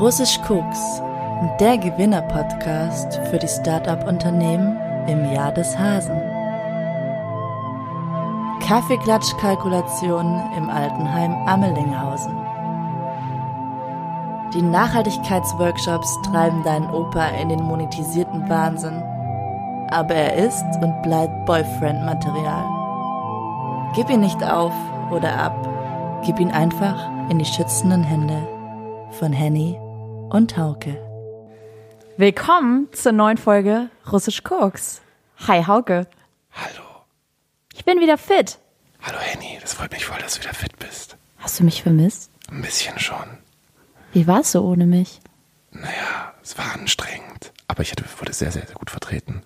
Russisch Koks, der Gewinner-Podcast für die Start-up-Unternehmen im Jahr des Hasen. Kaffeeklatsch-Kalkulationen im Altenheim Ammelinghausen. Die Nachhaltigkeitsworkshops treiben deinen Opa in den monetisierten Wahnsinn. Aber er ist und bleibt Boyfriend-Material. Gib ihn nicht auf oder ab. Gib ihn einfach in die schützenden Hände von Henny und Hauke. Willkommen zur neuen Folge Russisch Koks. Hi Hauke. Hallo. Ich bin wieder fit. Hallo Henny, das freut mich voll, dass du wieder fit bist. Hast du mich vermisst? Ein bisschen schon. Wie war es so ohne mich? Naja, es war anstrengend. Aber ich hatte, wurde sehr, sehr, sehr gut vertreten.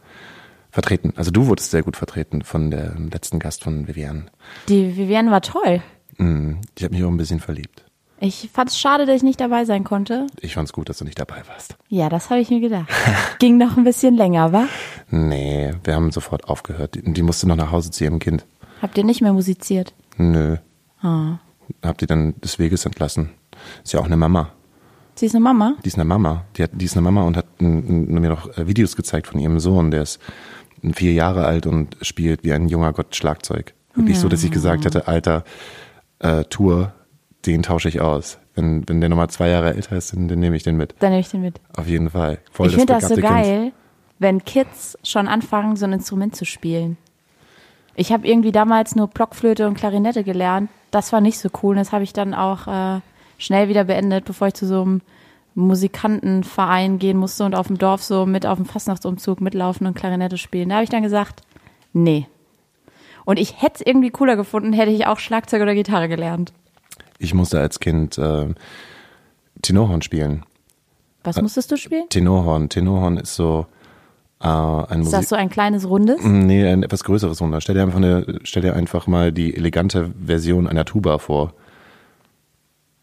Vertreten. Also du wurdest sehr gut vertreten von dem letzten Gast von Viviane. Die Vivienne war toll. Mm, Ich habe mich auch ein bisschen verliebt. Ich fand es schade, dass ich nicht dabei sein konnte. Ich fand's gut, dass du nicht dabei warst. Ja, das habe ich mir gedacht. Ging noch ein bisschen länger, wa? Nee, wir haben sofort aufgehört. Die, die musste noch nach Hause zu ihrem Kind. Habt ihr nicht mehr musiziert? Nö. Ah. Hab die dann des Weges entlassen. Ist ja auch eine Mama. Sie ist eine Mama? Die ist eine Mama. Die, hat, die ist eine Mama und hat n- n- mir noch äh, Videos gezeigt von ihrem Sohn. Der ist vier Jahre alt und spielt wie ein junger Gott Schlagzeug. Wirklich so, dass ich gesagt hätte, Alter, äh, Tour, den tausche ich aus. Wenn, wenn der nochmal zwei Jahre älter ist, dann, dann nehme ich den mit. Dann nehme ich den mit. Auf jeden Fall. Voll ich finde das so begabte Kind. geil, wenn Kids schon anfangen, so ein Instrument zu spielen. Ich habe irgendwie damals nur Blockflöte und Klarinette gelernt. Das war nicht so cool. Und das habe ich dann auch äh, schnell wieder beendet, bevor ich zu so einem Musikantenverein gehen musste und auf dem Dorf so mit auf dem Fastnachtsumzug mitlaufen und Klarinette spielen. Da habe ich dann gesagt, nee. Und ich hätte es irgendwie cooler gefunden, hätte ich auch Schlagzeug oder Gitarre gelernt. Ich musste als Kind äh, Tenorhorn spielen. Was musstest du spielen? Tenorhorn. Tenorhorn ist so äh, ein Ist Musik... das so ein kleines Rundes? Nee, ein etwas größeres Wunder. Stell dir einfach eine, stell dir einfach mal die elegante Version einer Tuba vor.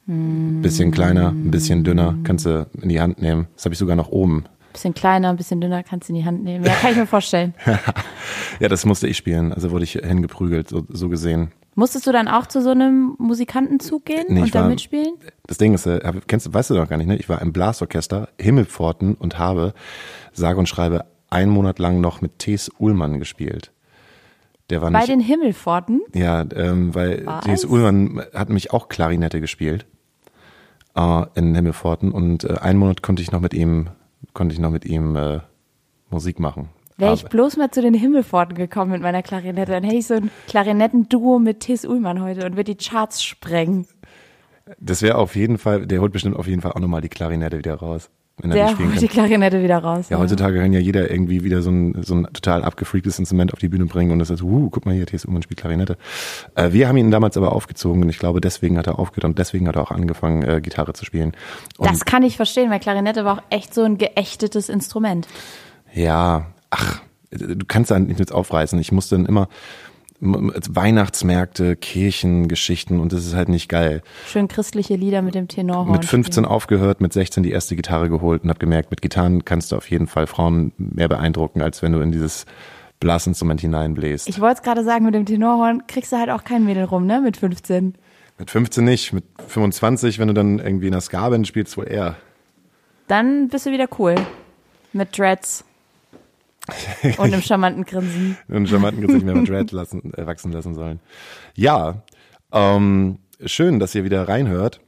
Bisschen kleiner, ein bisschen dünner, kannst du in die Hand nehmen. Das habe ich sogar noch oben. Bisschen kleiner, ein bisschen dünner, kannst du in die Hand nehmen. Ja, kann ich mir vorstellen. Ja, das musste ich spielen. Also wurde ich hingeprügelt, so, so gesehen. Musstest du dann auch zu so einem Musikantenzug gehen Nee, und da war- mitspielen? Das Ding ist, äh, kennst du, weißt du noch gar nicht, ne? Ich war im Blasorchester Himmelpforten und habe, sage und schreibe, einen Monat lang noch mit T.S. Ullmann gespielt. Der war Bei nicht, den Himmelpforten? Ja, ähm, weil Was? T.S. Ullmann hat nämlich auch Klarinette gespielt äh, in Himmelpforten und äh, einen Monat konnte ich noch mit ihm, konnte ich noch mit ihm äh, Musik machen. Wäre ich bloß mal zu den Himmelpforten gekommen mit meiner Klarinette, dann hätte ich so ein Klarinettenduo mit T.S. Ullmann heute und würde die Charts sprengen. das wäre auf jeden Fall, der holt bestimmt auf jeden Fall auch nochmal die Klarinette wieder raus, wenn er die Der holt die. Klarinette wieder raus. Ja, heutzutage kann ja jeder irgendwie wieder so ein, so ein total abgefreaktes Instrument auf die Bühne bringen und das ist so, uh, guck mal hier, T.S. Ullmann spielt Klarinette. Äh, wir haben ihn damals aber aufgezogen und ich glaube, deswegen hat er aufgehört und deswegen hat er auch angefangen, äh, Gitarre zu spielen. Und Das kann ich verstehen, weil Klarinette war auch echt so ein geächtetes Instrument. Ja, ach, du kannst da nicht mit aufreißen. Ich musste dann immer m- Weihnachtsmärkte, Kirchen, Geschichten und das ist halt nicht geil. Schön christliche Lieder mit dem Tenorhorn. Mit 15 spielen. aufgehört, mit 16 die erste Gitarre geholt und habe gemerkt, mit Gitarren kannst du auf jeden Fall Frauen mehr beeindrucken, als wenn du in dieses Blasinstrument hineinbläst. Ich wollte es gerade sagen, mit dem Tenorhorn kriegst du halt auch kein Mädel rum, ne? Mit 15. mit 15 nicht, mit 25, wenn du dann irgendwie in der Ska-Band spielst, wohl eher. Dann bist du wieder cool. Mit Dreads. Und einem charmanten Grinsen. einen charmanten Gesicht mehr mit Dread lassen, äh, wachsen lassen sollen. Ja, ähm, schön, dass ihr wieder reinhört.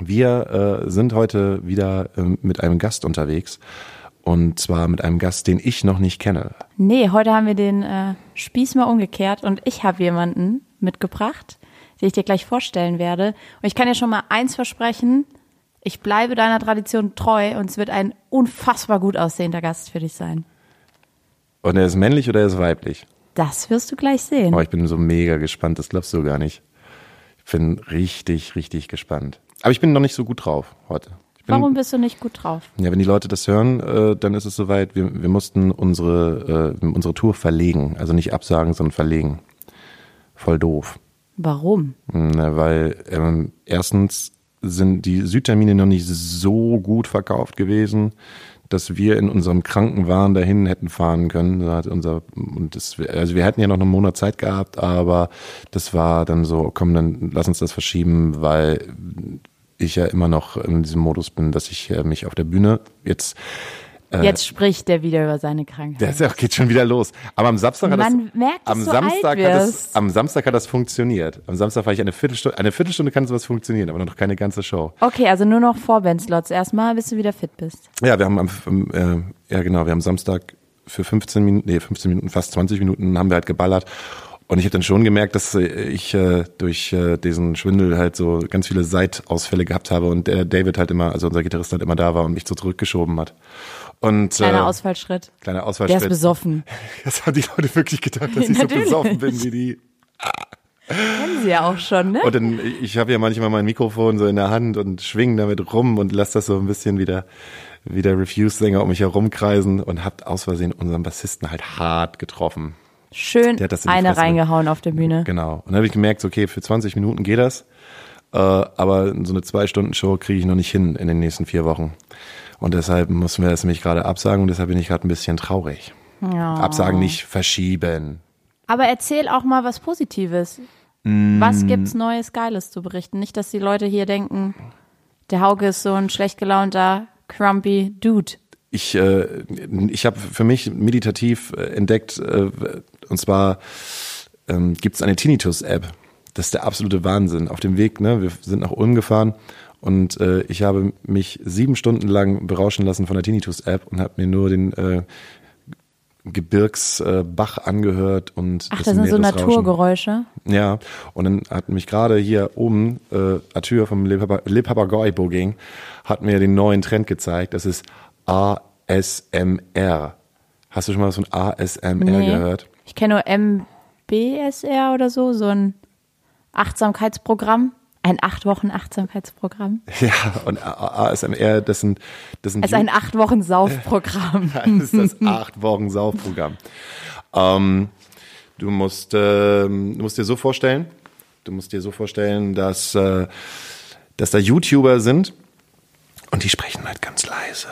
Wir äh, sind heute wieder ähm, mit einem Gast unterwegs. Und zwar mit einem Gast, den ich noch nicht kenne. Nee, heute haben wir den äh, Spieß mal umgekehrt und ich habe jemanden mitgebracht, den ich dir gleich vorstellen werde. Und ich kann dir schon mal eins versprechen, ich bleibe deiner Tradition treu und es wird ein unfassbar gut aussehender Gast für dich sein. Und er ist männlich oder er ist weiblich? Das wirst du gleich sehen. Oh, ich bin so mega gespannt, das glaubst du gar nicht. Ich bin richtig, richtig gespannt. Aber ich bin noch nicht so gut drauf heute. Bin, Warum bist du nicht gut drauf? Ja, wenn die Leute das hören, äh, dann ist es soweit. Wir, wir mussten unsere, äh, unsere Tour verlegen. Also nicht absagen, sondern verlegen. Voll doof. Warum? Na, weil ähm, erstens sind die Südtermine noch nicht so gut verkauft gewesen, dass wir in unserem Krankenwagen dahin hätten fahren können. Da hat unser, und das, also wir hätten ja noch einen Monat Zeit gehabt, aber das war dann so, komm, dann lass uns das verschieben, weil ich ja immer noch in diesem Modus bin, dass ich äh, mich auf der Bühne jetzt Jetzt spricht er wieder über seine Krankheit. das ist- geht schon wieder los. Aber am Samstag hat Man das, merkt, am du Samstag hat das, am Samstag hat das funktioniert. Am Samstag war ich eine Viertelstunde, eine Viertelstunde kann sowas funktionieren, aber noch keine ganze Show. Okay, also nur noch Vorband-Slots erstmal, bis du wieder fit bist. Ja, wir haben am, am äh, ja genau, wir haben Samstag für 15 Minuten, nee, 15 Minuten, fast 20 Minuten haben wir halt geballert. Und ich habe dann schon gemerkt, dass äh, ich äh, durch äh, diesen Schwindel halt so ganz viele Seitausfälle gehabt habe und der David halt immer, also unser Gitarrist halt immer da war und mich so zurückgeschoben hat. Und Kleiner äh, Ausfallschritt. kleiner Der ist Ausfallschritt. besoffen. Das haben die Leute wirklich gedacht, dass ich so besoffen bin wie die. Kennen sie ja auch schon, ne? Und dann, ich habe ja manchmal mein Mikrofon so in der Hand und schwing damit rum und lass das so ein bisschen wieder wie der Refuse-Sänger um mich herumkreisen und hab aus Versehen unseren Bassisten halt hart getroffen. Schön eine reingehauen auf der Bühne. Genau. Und dann habe ich gemerkt, okay, für 20 Minuten geht das, äh, aber so eine Zwei-Stunden-Show kriege ich noch nicht hin in den nächsten vier Wochen. Und deshalb mussten wir das nämlich gerade absagen und deshalb bin ich gerade ein bisschen traurig. Ja. Absagen nicht verschieben. Aber erzähl auch mal was Positives. Mm. Was gibt's Neues, Geiles zu berichten? Nicht, dass die Leute hier denken, der Hauke ist so ein schlecht gelaunter, crumpy Dude. ich, äh, ich habe für mich meditativ äh, entdeckt, äh, und zwar ähm, gibt es eine Tinnitus-App. Das ist der absolute Wahnsinn. Auf dem Weg, ne, wir sind nach Ulm gefahren und äh, ich habe mich sieben Stunden lang berauschen lassen von der Tinnitus-App und habe mir nur den äh, Gebirgsbach äh, angehört und Ach, das das sind so. Naturgeräusche. Ja, und dann hat mich gerade hier oben äh, Arthur vom Le, Papa, Le Papagoi hat mir den neuen Trend gezeigt. Das ist ASMR. Hast du schon mal was von ASMR Nee. gehört? Ich kenne nur MBSR oder so, so ein Achtsamkeitsprogramm. Ein acht Wochen Achtsamkeitsprogramm. Ja, und ASMR, das sind, das sind Es ist ein acht Wochen Saufprogramm. das ist das acht Wochen Saufprogramm. Ähm, du musst, ähm, du musst dir so vorstellen, du musst dir so vorstellen, dass, äh, dass da YouTuber sind und die sprechen halt ganz leise.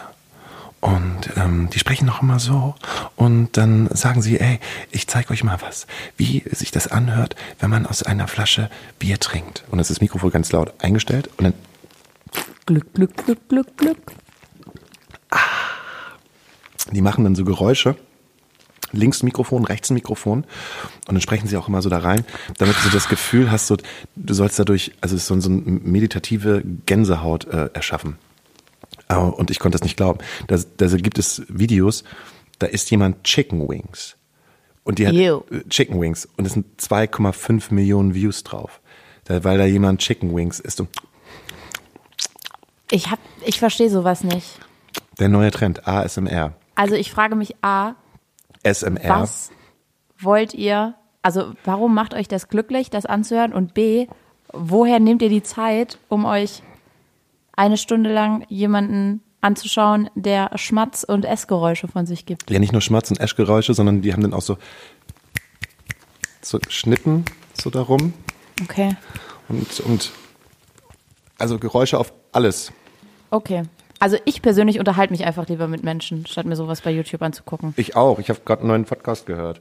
Und ähm, die sprechen noch immer so. Und dann sagen sie, ey, ich zeige euch mal was, wie sich das anhört, wenn man aus einer Flasche Bier trinkt. Und das ist das Mikrofon ganz laut eingestellt. Und dann Glück, Glück, Glück, Glück, Glück. Die machen dann so Geräusche. Links Mikrofon, rechts Mikrofon. Und dann sprechen sie auch immer so da rein, damit du so das Gefühl hast, so, du sollst dadurch, also es ist so, so eine meditative Gänsehaut äh, erschaffen. Und ich konnte das nicht glauben. Da, da gibt es Videos, da isst jemand Chicken Wings. Und die hat Ew. äh, Chicken Wings. Und es sind 2,5 Millionen Views drauf. Da, weil da jemand Chicken Wings isst. Und Ich hab, ich verstehe sowas nicht. der neue Trend, ASMR. Also ich frage mich A, SMR. was wollt ihr, also warum macht euch das glücklich, das anzuhören? Und B, woher nehmt ihr die Zeit, um euch eine Stunde lang jemanden anzuschauen, der Schmatz- und Essgeräusche von sich gibt? Ja, nicht nur Schmatz- und Eschgeräusche, sondern die haben dann auch so, so Schnitten so darum Okay. und, und also Geräusche auf alles. Okay. Also ich persönlich unterhalte mich einfach lieber mit Menschen, statt mir sowas bei YouTube anzugucken. Ich auch. Ich habe gerade einen neuen Podcast gehört.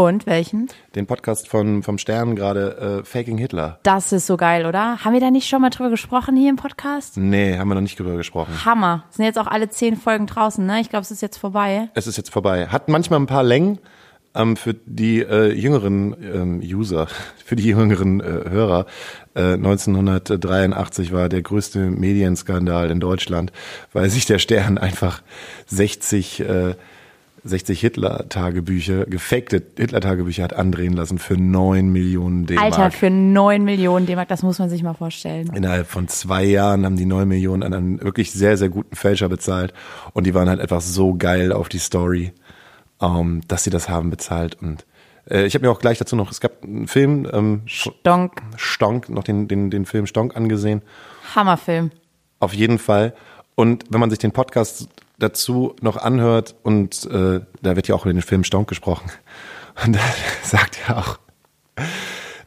Und welchen? Den Podcast von, vom Stern gerade, äh, Faking Hitler. Das ist so geil, oder? Haben wir da nicht schon mal drüber gesprochen hier im Podcast? Nee, haben wir noch nicht drüber gesprochen. Hammer. Sind jetzt auch alle zehn Folgen draußen, ne? Ich glaube, es ist jetzt vorbei. Es ist jetzt vorbei. Hat manchmal ein paar Längen ähm, für die äh, jüngeren ähm, User, für die jüngeren äh, Hörer. Äh, 1983 war der größte Medienskandal in Deutschland, weil sich der Stern einfach 60 äh, 60 Hitler-Tagebücher, gefakte Hitler-Tagebücher hat andrehen lassen für 9 Millionen D-Mark. Alter, für neun Millionen D-Mark, das muss man sich mal vorstellen. Innerhalb von zwei Jahren haben die 9 Millionen an einen wirklich sehr, sehr guten Fälscher bezahlt. Und die waren halt einfach so geil auf die Story, ähm, dass sie das haben bezahlt. Und äh, ich habe mir auch gleich dazu noch, es gab einen Film, ähm, Donk. Stonk, noch den, den, den Film Stonk angesehen. Hammerfilm. Auf jeden Fall. Und wenn man sich den Podcast dazu noch anhört, und äh, da wird ja auch über den Film Stonk gesprochen, und da sagt ja auch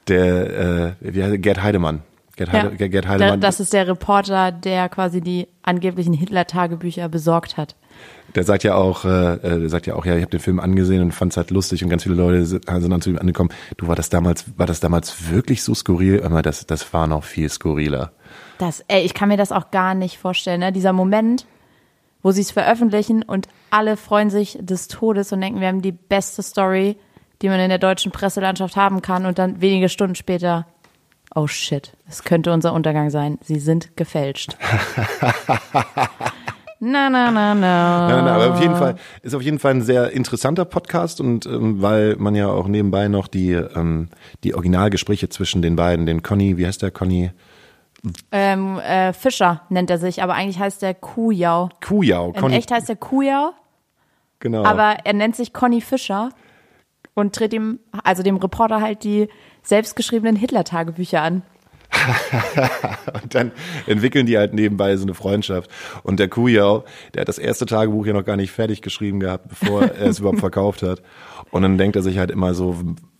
der, äh, wie heißt er? Gerd Heidemann. Gerd, Ja. Heide, Gerd Heidemann. das ist der Reporter, der quasi die angeblichen Hitler-Tagebücher besorgt hat. Der sagt ja auch, äh, äh, der sagt ja auch, ja, ich habe den Film angesehen und fand es halt lustig und ganz viele Leute sind, sind dann zu ihm angekommen. Du war das damals, war das damals wirklich so skurril? Das, das war noch viel skurriler. Das, ey, ich kann mir das auch gar nicht vorstellen, ne? Dieser Moment, wo sie es veröffentlichen und alle freuen sich des Todes und denken, wir haben die beste Story, die man in der deutschen Presselandschaft haben kann und dann wenige Stunden später, oh shit, es könnte unser Untergang sein. Sie sind gefälscht. na, na, na, na. Nein, nein, nein, aber auf jeden Fall ist auf jeden Fall ein sehr interessanter Podcast und ähm, weil man ja auch nebenbei noch die ähm, die Originalgespräche zwischen den beiden, den Conny, wie heißt der Conny? Ähm, äh, Fischer nennt er sich, aber eigentlich heißt er Kujau. Kujau, In Conny, echt heißt er Kujau, genau. aber er nennt sich Conny Fischer und tritt ihm, also dem Reporter halt die selbstgeschriebenen Hitler-Tagebücher an. Und dann entwickeln die halt nebenbei so eine Freundschaft. Und der Kujau, der hat das erste Tagebuch ja noch gar nicht fertig geschrieben gehabt, bevor er es überhaupt verkauft hat. Und dann denkt er sich halt immer so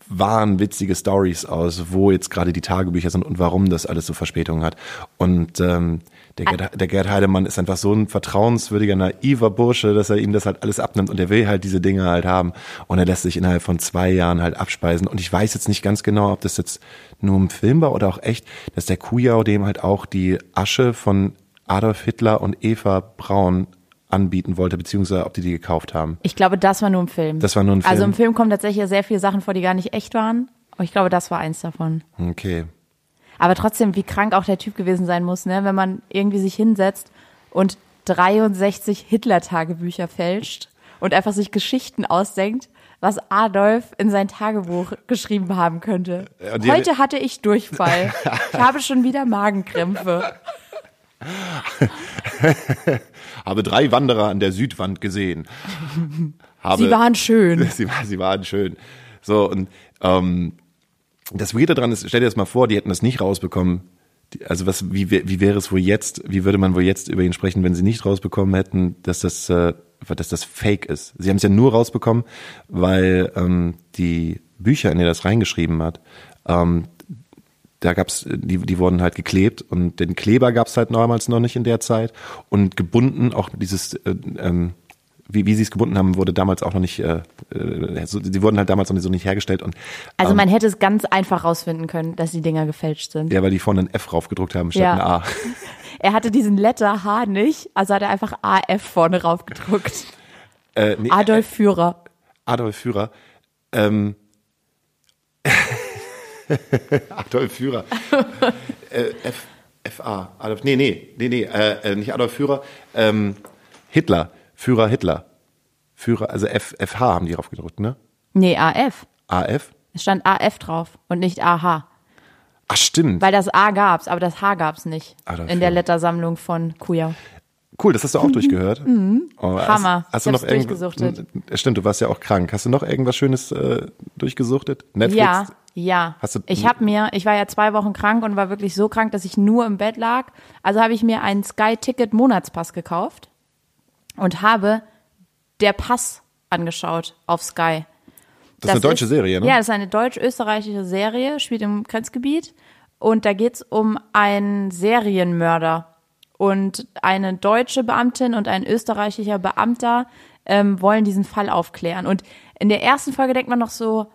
wahnwitzige Stories aus, wo jetzt gerade die Tagebücher sind und warum das alles so Verspätungen hat. Und ähm, der, Gerd, der Gerd Heidemann ist einfach so ein vertrauenswürdiger, naiver Bursche, dass er ihm das halt alles abnimmt und er will halt diese Dinge halt haben. Und er lässt sich innerhalb von zwei Jahren halt abspeisen. Und ich weiß jetzt nicht ganz genau, ob das jetzt nur im Film war oder auch echt, dass der Kujau dem halt auch die Asche von Adolf Hitler und Eva Braun anbieten wollte, beziehungsweise ob die die gekauft haben. Ich glaube, das war nur im Film. Das war nur ein Film. Also im Film kommen tatsächlich sehr viele Sachen vor, die gar nicht echt waren. Aber ich glaube, das war eins davon. Okay. Aber trotzdem, wie krank auch der Typ gewesen sein muss, ne? wenn man irgendwie sich hinsetzt und 63 Hitler-Tagebücher fälscht und einfach sich Geschichten ausdenkt, was Adolf in sein Tagebuch geschrieben haben könnte. Heute hatte ich Durchfall. Ich habe schon wieder Magenkrämpfe. Habe drei Wanderer an der Südwand gesehen. Habe, Sie waren schön. sie, sie waren schön. So, und ähm, das Weirde daran ist, stell dir das mal vor, die hätten das nicht rausbekommen. Die, also was, wie, wie wäre es wohl jetzt, wie würde man wohl jetzt über ihn sprechen, wenn sie nicht rausbekommen hätten, dass das, äh, dass das Fake ist? Sie haben es ja nur rausbekommen, weil ähm, die Bücher, in die er das reingeschrieben hat, ähm, da gab's, die, die wurden halt geklebt und den Kleber gab's halt damals noch nicht in der Zeit und gebunden, auch dieses, äh, ähm, wie, wie sie es gebunden haben, wurde damals auch noch nicht, äh, äh, so, die wurden halt damals noch nicht so nicht hergestellt und Also ähm, man hätte es ganz einfach rausfinden können, dass die Dinger gefälscht sind. ja, weil die vorne ein F raufgedruckt haben statt Ja. ein A. Er hatte diesen Letter H nicht, also hat er einfach AF vorne raufgedruckt. Äh, nee, Adolf Führer. Adolf Führer. Ähm, Adolf Führer. äh, F, FA. Adolf, nee, nee, nee, nee, äh, äh, nicht Adolf Führer. Ähm, Hitler. Führer Hitler. Führer, also F, FH haben die drauf gedrückt, ne? Nee, AF. AF? Es stand AF drauf und nicht AH. Ach, stimmt. Weil das A gab's, aber das H gab's nicht. Adolf in der Führer. Lettersammlung von Kujau. Cool, das hast du auch durchgehört. Oh, Mhm. Hammer. Hast, hast du noch hab's irgend- durchgesuchtet. Stimmt, du warst ja auch krank. Hast du noch irgendwas Schönes äh, durchgesuchtet? Netflix? Ja, ja. Hast du- ich habe mir, ich war ja zwei Wochen krank und war wirklich so krank, dass ich nur im Bett lag. Also habe ich mir einen Sky-Ticket-Monatspass gekauft und habe der Pass angeschaut auf Sky. Das, ist eine deutsche Serie, ne? Ja, das ist eine deutsch-österreichische Serie, spielt im Grenzgebiet. Und da geht's um einen Serienmörder. Und eine deutsche Beamtin und ein österreichischer Beamter ähm, wollen diesen Fall aufklären. Und in der ersten Folge denkt man noch so,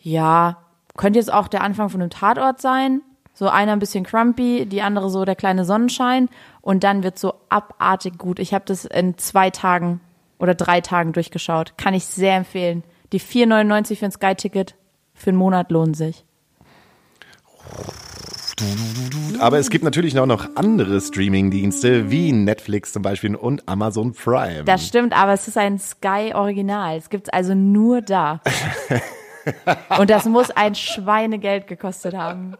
ja, könnte jetzt auch der Anfang von einem Tatort sein. So einer ein bisschen crumpy, die andere so der kleine Sonnenschein. Und dann wird so abartig gut. Ich habe das in zwei Tagen oder drei Tagen durchgeschaut. Kann ich sehr empfehlen. Die 4,99 für ein Sky-Ticket für einen Monat lohnen sich. Aber es gibt natürlich auch noch andere Streaming-Dienste wie Netflix zum Beispiel und Amazon Prime. Das stimmt, aber es ist ein Sky-Original. Es gibt's also nur da. Und das muss ein Schweinegeld gekostet haben.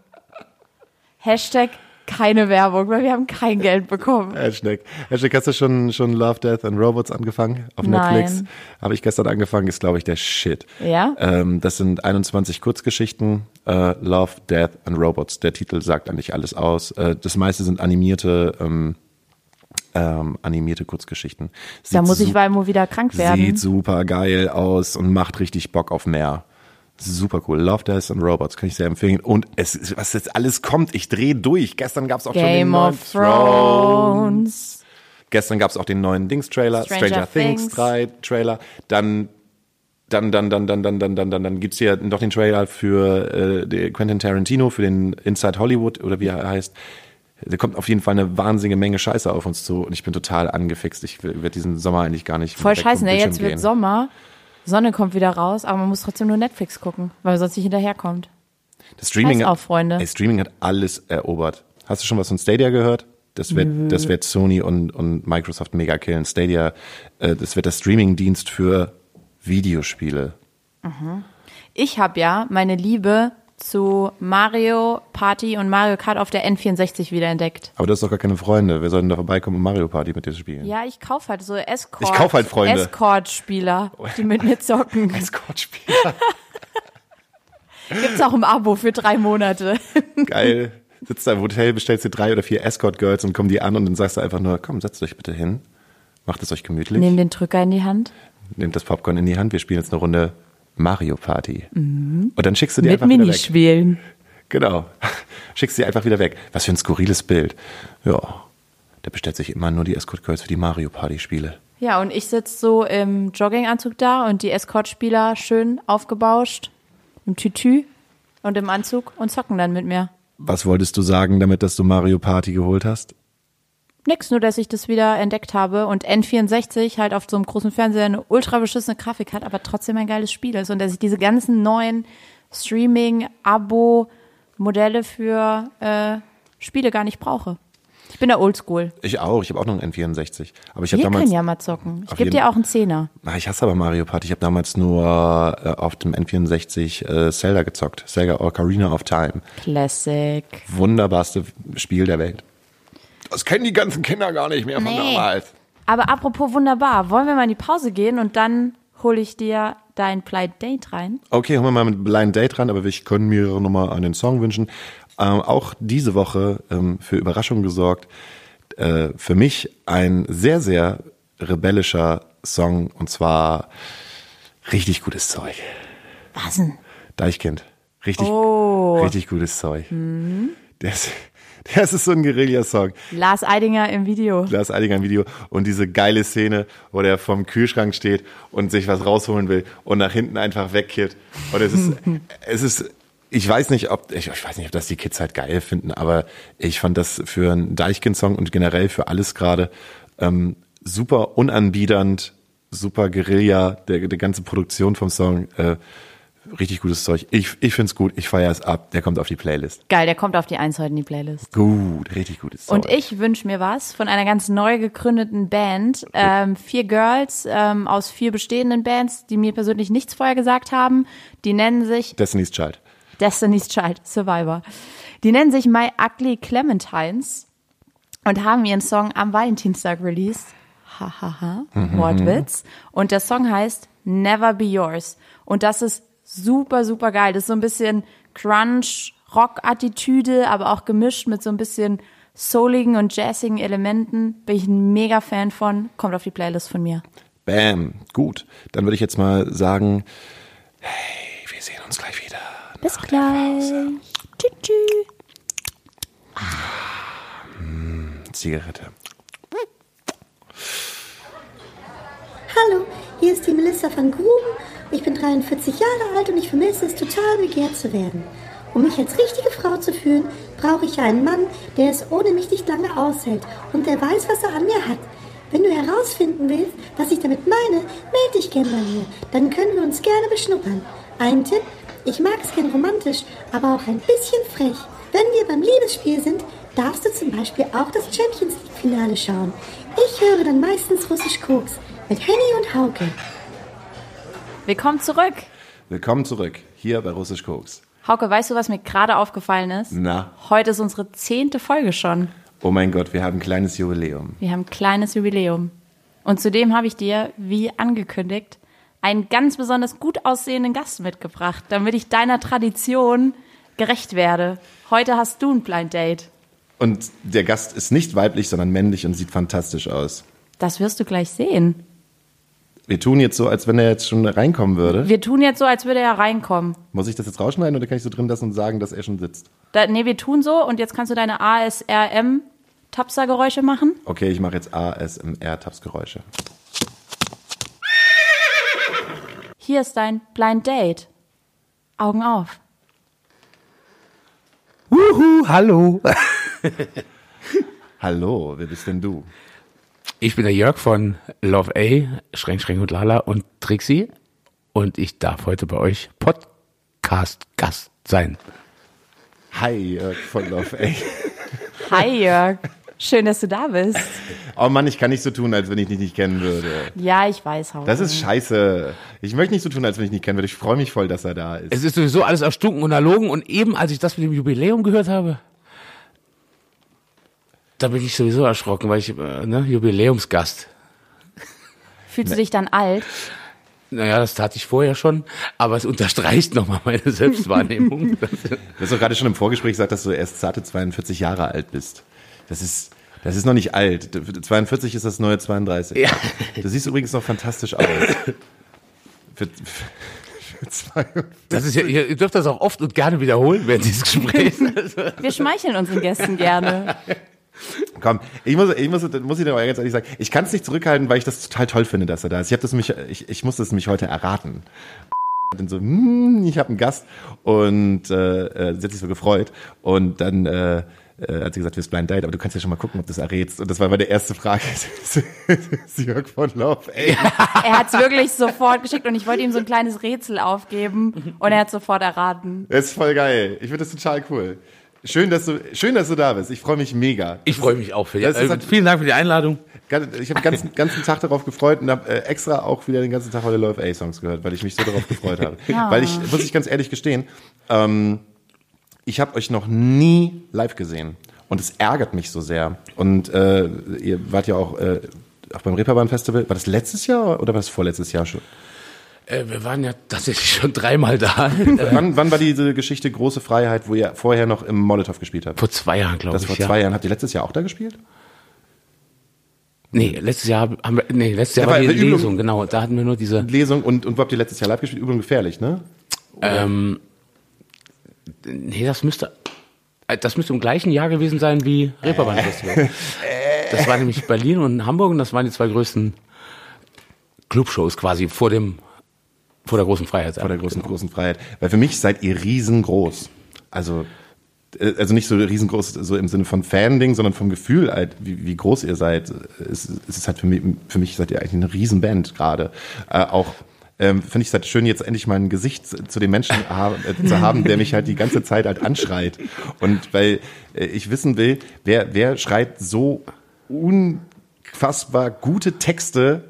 Hashtag keine Werbung, weil wir haben kein Geld bekommen. Hashtag. Hashtag, hast du schon, schon Love, Death and Robots angefangen auf Nein. Netflix? Habe ich gestern angefangen, ist glaube ich der Shit. Ja? Ähm, das sind 21 Kurzgeschichten, äh, Love, Death and Robots. Der Titel sagt eigentlich alles aus. Äh, das meiste sind animierte, ähm, ähm, animierte Kurzgeschichten. Da Sieht muss ich mal wieder krank werden. Sieht super geil aus und macht richtig Bock auf mehr. Super cool. Love, Death and Robots kann ich sehr empfehlen. Und es, was jetzt alles kommt, ich drehe durch. Gestern gab es auch schon den Game neuen of Thrones. Gestern gab es auch den neuen Dings-Trailer, Stranger Stranger, Things, Things. 3 Trailer. Dann, dann, dann, dann, dann, dann, dann, dann, dann, dann gibt's hier noch den Trailer für äh, Quentin Tarantino, für den Inside Hollywood oder wie er heißt. Da kommt auf jeden Fall eine wahnsinnige Menge Scheiße auf uns zu und ich bin total angefixt. Ich werde diesen Sommer eigentlich gar nicht Voll scheiße, ne? Jetzt wird gehen. Sommer, Sonne kommt wieder raus, aber man muss trotzdem nur Netflix gucken, weil man sonst nicht hinterherkommt. Das Streaming, Scheiß auf, Freunde. Ey, Streaming hat alles erobert. Hast du schon was von Stadia gehört? Das wird, das wird Sony und, und Microsoft mega killen. Stadia, äh, das wird der Streaming-Dienst für Videospiele. Ich habe ja meine Liebe zu Mario Party und Mario Kart auf der N64 wiederentdeckt. Aber du hast doch gar keine Freunde. Wir sollten da vorbeikommen und Mario Party mit dir spielen. Ja, ich kauf halt so Escort. Ich kauf halt Freunde. Escort-Spieler, die mit mir zocken. Escort-Spieler. Gibt's auch im Abo für drei Monate. Geil. Sitzt da im Hotel, bestellst dir drei oder vier Escort-Girls und kommen die an und dann sagst du einfach nur, komm, setzt euch bitte hin. Macht es euch gemütlich. Nehm den Drücker in die Hand. Nehmt das Popcorn in die Hand. Wir spielen jetzt eine Runde Mario Party. Und dann schickst du die Mit einfach wieder weg. Minispielen. Genau. Schickst sie einfach wieder weg. Was für ein skurriles Bild. Ja. Der bestellt sich immer nur die Escort Girls für die Mario Party Spiele. Ja, und ich sitz so im Jogginganzug da und die Escort-Spieler schön aufgebauscht, im Tütü und im Anzug und zocken dann mit mir. Was wolltest du sagen damit, dass du Mario Party geholt hast? Nix, nur dass ich das wieder entdeckt habe und N64 halt auf so einem großen Fernseher eine ultra beschissene Grafik hat, aber trotzdem ein geiles Spiel ist und dass ich diese ganzen neuen Streaming-Abo-Modelle für äh, Spiele gar nicht brauche. Ich bin da oldschool. Ich auch. Ich habe auch noch einen N64. Aber ich habe Wir damals. können ja mal zocken. Ich gebe dir auch einen Zehner. Ich hasse aber Mario Party. Ich habe damals nur äh, auf dem N64 äh, Zelda gezockt. Zelda Ocarina of Time. Classic. Wunderbarste Spiel der Welt. Das kennen die ganzen Kinder gar nicht mehr von Nee. damals. Aber apropos wunderbar, wollen wir mal in die Pause gehen und dann hole ich dir dein Blind Date rein? Okay, holen wir mal mit Blind Date ran, aber ich können mir nochmal einen Song wünschen. Ähm, auch diese Woche ähm, für Überraschung gesorgt. Äh, für mich ein sehr, sehr rebellischer Song und zwar richtig gutes Zeug. Was denn? Deichkind. Richtig, Oh. richtig gutes Zeug. Der, ist, der ist so ein Guerilla-Song. Lars Eidinger im Video. Lars Eidinger im Video und diese geile Szene, wo der vom Kühlschrank steht und sich was rausholen will und nach hinten einfach wegkehrt. Und es ist, es ist, ich weiß nicht, ob, ich, ich weiß nicht, ob das die Kids halt geil finden, aber ich fand das für einen Deichkind-Song und generell für alles gerade ähm, super unanbiedernd, super Guerilla, der, die ganze Produktion vom Song, äh, richtig gutes Zeug. Ich, ich find's gut, ich feiere es ab, der kommt auf die Playlist. Geil, der kommt auf die Eins heute in die Playlist. Gut, richtig gutes Zeug. Und ich wünsche mir was von einer ganz neu gegründeten Band. Ähm, vier Girls ähm, aus vier bestehenden Bands, die mir persönlich nichts vorher gesagt haben. Die nennen sich Destiny's Child. Destiny's Child, Survivor. Die nennen sich My Ugly Clementines und haben ihren Song am Valentinstag released. Hahaha, Wortwitz. Und der Song heißt Never Be Yours. Und das ist super, super geil. Das ist so ein bisschen Crunch-Rock-Attitüde, aber auch gemischt mit so ein bisschen souligen und jazzigen Elementen. Bin ich ein mega Fan von. Kommt auf die Playlist von mir. Bam, gut. Dann würde ich jetzt mal sagen, hey, wir sehen uns gleich wieder. Bis gleich. Tschüss. tschüss. Zigarette. Hallo, hier ist die Melissa van Gruben. Ich bin 43 Jahre alt und ich vermisse es total, begehrt zu werden. Um mich als richtige Frau zu fühlen, brauche ich einen Mann, der es ohne mich nicht lange aushält und der weiß, was er an mir hat. Wenn du herausfinden willst, was ich damit meine, melde dich gern bei mir. Dann können wir uns gerne beschnuppern. Ein Tipp, ich mag es gern romantisch, aber auch ein bisschen frech. Wenn wir beim Liebesspiel sind, darfst du zum Beispiel auch das Champions League Finale schauen. Ich höre dann meistens Russisch Koks mit Henny und Hauke. Willkommen zurück. Willkommen zurück, hier bei Russisch Koks. Hauke, weißt du, was mir gerade aufgefallen ist? Na, Heute ist unsere zehnte Folge schon. oh mein Gott, wir haben ein kleines Jubiläum. Wir haben ein kleines Jubiläum. Und zudem habe ich dir, wie angekündigt, einen ganz besonders gut aussehenden Gast mitgebracht, damit ich deiner Tradition gerecht werde. Heute hast du ein Blind Date. Und der Gast ist nicht weiblich, sondern männlich und sieht fantastisch aus. Das wirst du gleich sehen. Wir tun jetzt so, als wenn er jetzt schon reinkommen würde. Wir tun jetzt so, als würde er reinkommen. Muss ich das jetzt rausschneiden oder kann ich so drin lassen und sagen, dass er schon sitzt? Da, nee, wir tun so und jetzt kannst du deine ASRM-Tapser-Geräusche machen. Okay, ich mache jetzt ASMR-Tapsgeräusche. Hier ist dein Blind Date. Augen auf. Wuhu, hallo. Hallo, wer bist denn du? Ich bin der Jörg von Love A, Schränk, Schränk und Lala und Trixie. Und ich darf heute bei euch Podcast-Gast sein. Hi, Jörg von Love A. Hi Jörg, schön, dass du da bist. Oh Mann, ich kann nicht so tun, als wenn ich dich nicht kennen würde. Ja, ich weiß, Hauke. Das ist scheiße. Ich möchte nicht so tun, als wenn ich nicht kennen würde. Ich freue mich voll, dass er da ist. Es ist sowieso alles erstunken und erlogen und eben, als ich das mit dem Jubiläum gehört habe, da bin ich sowieso erschrocken, weil ich, äh, ne, Jubiläumsgast. Fühlst du dich dann alt? Naja, das tat ich vorher schon, aber es unterstreicht nochmal meine Selbstwahrnehmung. Du hast doch gerade schon im Vorgespräch gesagt, dass du erst zarte 42 Jahre alt bist. Das ist, das ist noch nicht alt. 42 ist das neue 32. Ja. Du siehst übrigens noch fantastisch aus. Für, für 42. Das ist ja, ihr dürft das auch oft und gerne wiederholen während dieses Gesprächs. Wir schmeicheln unseren Gästen gerne. Komm, ich muss, ich muss, muss ich dir aber ganz ehrlich sagen, ich kann es nicht zurückhalten, weil ich das total toll finde, dass er da ist. Ich habe das mich, ich, ich muss das nämlich heute erraten. Dann so, hm, ich habe einen Gast und äh, äh, sie hat sich so gefreut und dann äh, äh, hat sie gesagt, wir sind Blind Date, aber du kannst ja schon mal gucken, ob du es errätst. Und das war meine erste Frage. Jörg von Love, ey. Er hat es wirklich sofort geschickt und ich wollte ihm so ein kleines Rätsel aufgeben und er hat sofort erraten. Das ist voll geil. Ich finde das total cool. Schön, dass du, schön, dass du da bist. Ich freue mich mega. ich freue mich auch für die, äh, Vielen Dank für die Einladung. Ich habe den ganzen, ganzen Tag darauf gefreut und habe äh, extra auch wieder den ganzen Tag heute Love A-Songs gehört, weil ich mich so darauf gefreut habe. Ja. Weil ich, muss ich ganz ehrlich gestehen, ähm, ich habe euch noch nie live gesehen. Und es ärgert mich so sehr. Und äh, ihr wart ja auch, äh, auch beim Reeperbahn Festival. War das letztes Jahr oder war das vorletztes Jahr schon? Äh, wir waren ja tatsächlich schon dreimal da. Wann, wann war diese Geschichte Große Freiheit, wo ihr vorher noch im Molotow gespielt habt? vor zwei Jahren, glaube Das ich. vor ja. zwei Jahren. Habt ihr letztes Jahr auch da gespielt? Nee, letztes Jahr haben wir, nee, letztes Jahr Ja, war die Übung- Lesung, genau. Da hatten wir nur diese, Lesung und, und wo habt ihr letztes Jahr live gespielt? Übung gefährlich, ne? ähm, nee, das müsste, äh, das müsste im gleichen Jahr gewesen sein wie Reeperbahn Festival. Das war nämlich Berlin und Hamburg und das waren die zwei größten Clubshows quasi vor dem, vor der großen Freiheit. vor der großen, großen Freiheit. Weil für mich seid ihr riesengroß. Also, äh, also nicht so riesengroß, so im Sinne von Fan-Ding, sondern vom Gefühl, halt, wie, wie groß ihr seid. Es, es ist halt für mich, für mich seid ihr eigentlich eine Riesenband gerade. Äh, auch ähm, finde ich es halt schön, jetzt endlich mal ein Gesicht zu zu dem Menschen ha äh, zu haben, der mich halt die ganze Zeit halt anschreit. Und weil äh, ich wissen will, wer, wer schreit so unfassbar gute Texte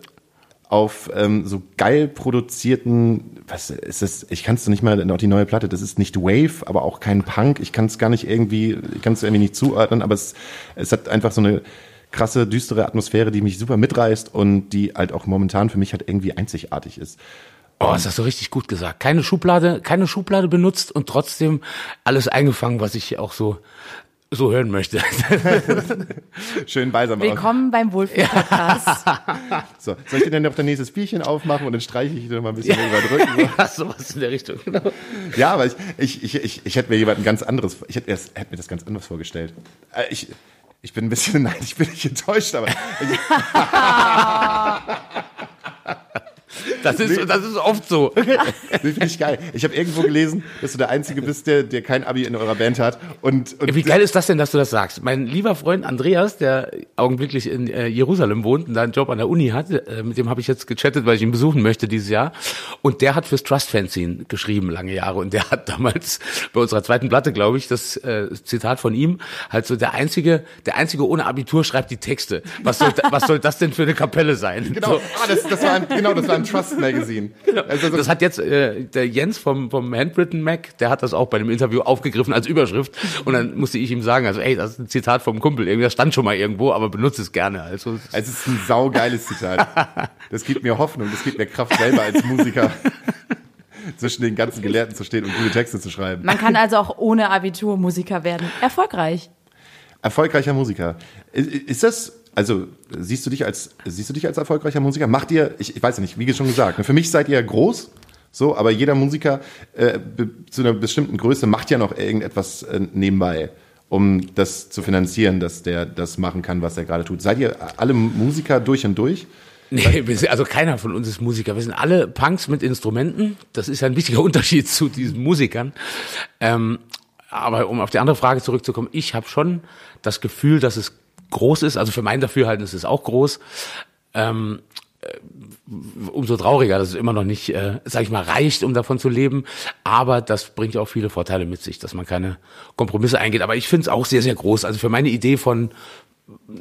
auf ähm, so geil produzierten, was ist das? Ich kann es nicht mal noch die neue Platte. Das ist nicht Wave, aber auch kein Punk. Ich kann es gar nicht irgendwie, ich kann es irgendwie nicht zuordnen. Aber es, es hat einfach so eine krasse düstere Atmosphäre, die mich super mitreißt und die halt auch momentan für mich halt irgendwie einzigartig ist. Oh, das hast du richtig gut gesagt. Keine Schublade, keine Schublade benutzt und trotzdem alles eingefangen, was ich auch so, so hören möchte. Schön aus. Willkommen beim Wohlfühl-Podcast. So, soll ich dir dann noch dein nächstes Bierchen aufmachen und dann streiche ich dir noch mal ein bisschen überdrücken? ja, sowas in der Richtung, genau. Ja, aber ich, ich, ich, ich, ich hätte mir jemanden ganz anderes, ich hätte, erst, hätte mir das ganz anders vorgestellt. Äh, Ich, ich bin ein bisschen, nein, ich bin nicht enttäuscht, aber ich, Das ist, das ist oft so. nee, finde ich geil. Ich habe irgendwo gelesen, dass du der Einzige bist, der, der kein Abi in eurer Band hat. Und, und Wie geil ist das denn, dass du das sagst? Mein lieber Freund Andreas, der augenblicklich in äh, Jerusalem wohnt und da einen Job an der Uni hat, äh, mit dem habe ich jetzt gechattet, weil ich ihn besuchen möchte dieses Jahr. Und der hat fürs Trust Fanzine geschrieben lange Jahre und der hat damals bei unserer zweiten Platte, glaube ich, das äh, Zitat von ihm, halt so der einzige, der einzige ohne Abitur schreibt die Texte. Was soll, was soll das denn für eine Kapelle sein? Genau, So. ah, das, das war ein, genau, das war ein Trust Magazine. Also, Das hat jetzt äh, der Jens vom, vom Handwritten Mac, der hat das auch bei dem Interview aufgegriffen als Überschrift. Und dann musste ich ihm sagen, also ey, das ist ein Zitat vom Kumpel. Irgendwie, das stand schon mal irgendwo, aber benutze es gerne. Also es- ist ein saugeiles Zitat. Das gibt mir Hoffnung, das gibt mir Kraft selber als Musiker zwischen den ganzen Gelehrten zu stehen und gute Texte zu schreiben. Man kann also auch ohne Abitur Musiker werden. Erfolgreich. Erfolgreicher Musiker. Ist das, also siehst du dich als, siehst du dich als erfolgreicher Musiker? Macht ihr, ich, ich weiß ja nicht, wie schon gesagt, ne, für mich seid ihr groß, so, aber jeder Musiker äh, zu einer bestimmten Größe macht ja noch irgendetwas äh, nebenbei, um das zu finanzieren, dass der das machen kann, was er gerade tut. Seid ihr alle Musiker durch und durch? Nee, sind, also keiner von uns ist Musiker. Wir sind alle Punks mit Instrumenten. Das ist ja ein wichtiger Unterschied zu diesen Musikern. Ähm, aber um auf die andere Frage zurückzukommen, ich habe schon das Gefühl, dass es groß ist. Also für mein Dafürhalten ist es auch groß. Ähm, umso trauriger, dass es immer noch nicht, äh, sag ich mal, reicht, um davon zu leben. Aber das bringt ja auch viele Vorteile mit sich, dass man keine Kompromisse eingeht. Aber ich finde es auch sehr, sehr groß. Also für meine Idee von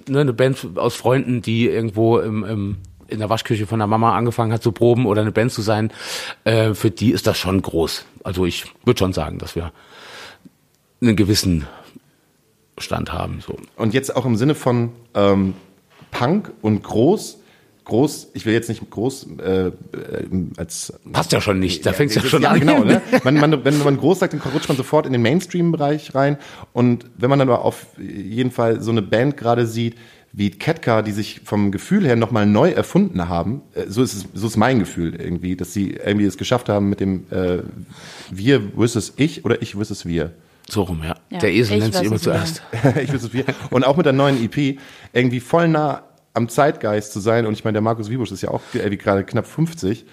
ne, eine Band aus Freunden, die irgendwo im, im in der Waschküche von der Mama angefangen hat zu proben oder eine Band zu sein, äh, für die ist das schon groß. Also ich würde schon sagen, dass wir einen gewissen Stand haben. So. Und jetzt auch im Sinne von ähm, Punk und groß, groß, ich will jetzt nicht groß äh, äh, als passt ja schon nicht, da ja, fängt's ja, schon ja, an. Genau, ne? man, man, wenn man groß sagt, dann rutscht man sofort in den Mainstream-Bereich rein und wenn man dann aber auf jeden Fall so eine Band gerade sieht, wie Ketka, die sich vom Gefühl her nochmal neu erfunden haben, äh, so ist es, so ist mein Gefühl irgendwie, dass sie irgendwie es geschafft haben mit dem äh, Wir versus ich oder ich versus wir. So rum, ja. ja der Esel nennt sich immer zuerst. ich versus wir. Und auch mit der neuen EP irgendwie voll nah am Zeitgeist zu sein. Und ich meine, der Markus Wiebusch ist ja auch wie gerade knapp 50.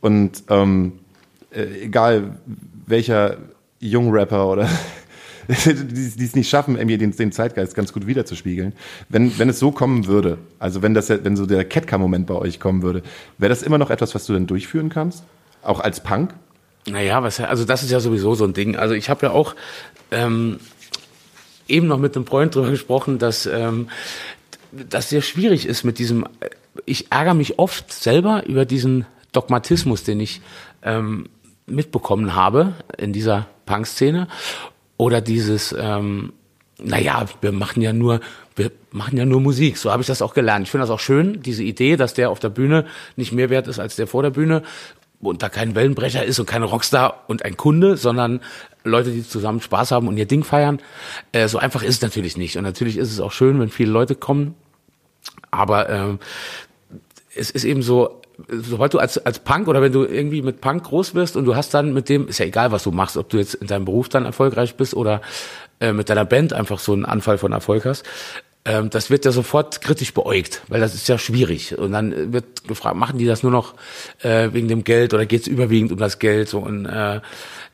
Und ähm, äh, egal welcher Jungrapper oder die es nicht schaffen, irgendwie den, den, Zeitgeist ganz gut wiederzuspiegeln. Wenn, wenn es so kommen würde, also wenn das wenn so der Ketka-Moment bei euch kommen würde, wäre das immer noch etwas, was du dann durchführen kannst? Auch als Punk? Naja, was, also das ist ja sowieso so ein Ding. Also ich habe ja auch ähm, eben noch mit einem Freund drüber gesprochen, dass ähm, das sehr schwierig ist mit diesem, ich ärgere mich oft selber über diesen Dogmatismus, den ich ähm, mitbekommen habe in dieser Punk-Szene. Oder dieses, ähm, naja, wir machen ja nur, wir machen ja nur Musik. So habe ich das auch gelernt. Ich finde das auch schön, diese Idee, dass der auf der Bühne nicht mehr wert ist als der vor der Bühne und da kein Wellenbrecher ist und kein Rockstar und ein Kunde, sondern Leute, die zusammen Spaß haben und ihr Ding feiern. Äh, so einfach ist es natürlich nicht. Und natürlich ist es auch schön, wenn viele Leute kommen aber ähm, es ist eben so, sobald du als, als Punk oder wenn du irgendwie mit Punk groß wirst und du hast dann mit dem, ist ja egal, was du machst, ob du jetzt in deinem Beruf dann erfolgreich bist oder äh, mit deiner Band einfach so einen Anfall von Erfolg hast, ähm, das wird ja sofort kritisch beäugt, weil das ist ja schwierig. Und dann wird gefragt, machen die das nur noch äh, wegen dem Geld oder geht es überwiegend um das Geld? So, und äh,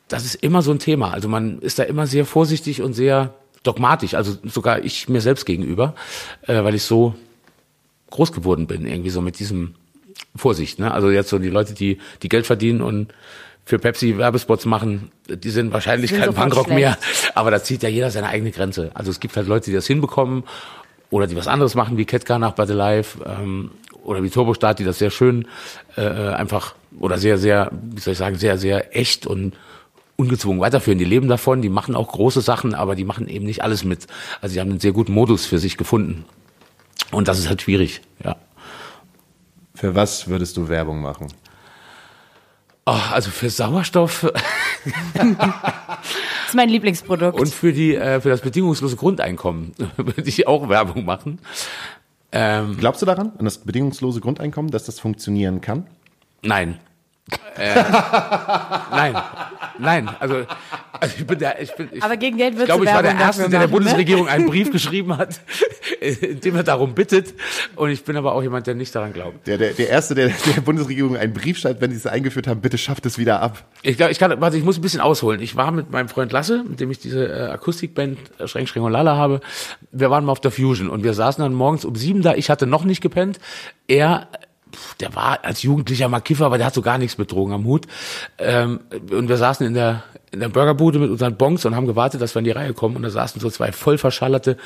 das ist immer so ein Thema. Also man ist da immer sehr vorsichtig und sehr dogmatisch, also sogar ich mir selbst gegenüber, äh, weil ich so groß geworden bin, irgendwie so mit diesem Vorsicht. Ne? Also jetzt so die Leute, die, die Geld verdienen und für Pepsi Werbespots machen, die sind wahrscheinlich kein Punkrock mehr. Aber da zieht ja jeder seine eigene Grenze. Also es gibt halt Leute, die das hinbekommen oder die was anderes machen, wie Ketka nach Battle Life ähm, oder wie Turbostart, die das sehr schön äh, einfach oder sehr, sehr, wie soll ich sagen, sehr, sehr echt und ungezwungen weiterführen. Die leben davon, die machen auch große Sachen, aber die machen eben nicht alles mit. Also die haben einen sehr guten Modus für sich gefunden. Und das ist halt schwierig, ja. Für was würdest du Werbung machen? Oh, also für Sauerstoff. das ist mein Lieblingsprodukt. Und für die äh, für das bedingungslose Grundeinkommen würde ich auch Werbung machen. Ähm, Glaubst du daran, an das bedingungslose Grundeinkommen, dass das funktionieren kann? Nein. äh, nein, nein. Also also ich bin der, ich bin, ich, Aber gegen Geld wird Ich glaube, ich war der Erste, der der ne? Bundesregierung einen Brief geschrieben hat, in dem er darum bittet. Und ich bin aber auch jemand, der nicht daran glaubt. Der, der, der Erste, der der Bundesregierung einen Brief schreibt, wenn sie es eingeführt haben, bitte schafft es wieder ab. Ich glaube, ich kann, warte, ich muss ein bisschen ausholen. Ich war mit meinem Freund Lasse, mit dem ich diese äh, Akustikband äh, Schränk, Schränk und Lala habe. Wir waren mal auf der Fusion und wir saßen dann morgens um sieben da. Ich hatte noch nicht gepennt. Er der war als Jugendlicher mal Kiffer, aber der hat so gar nichts mit Drogen am Hut. Ähm, und wir saßen in der, in der Burgerbude mit unseren Bonks und haben gewartet, dass wir in die Reihe kommen. Und da saßen so zwei voll verschallerte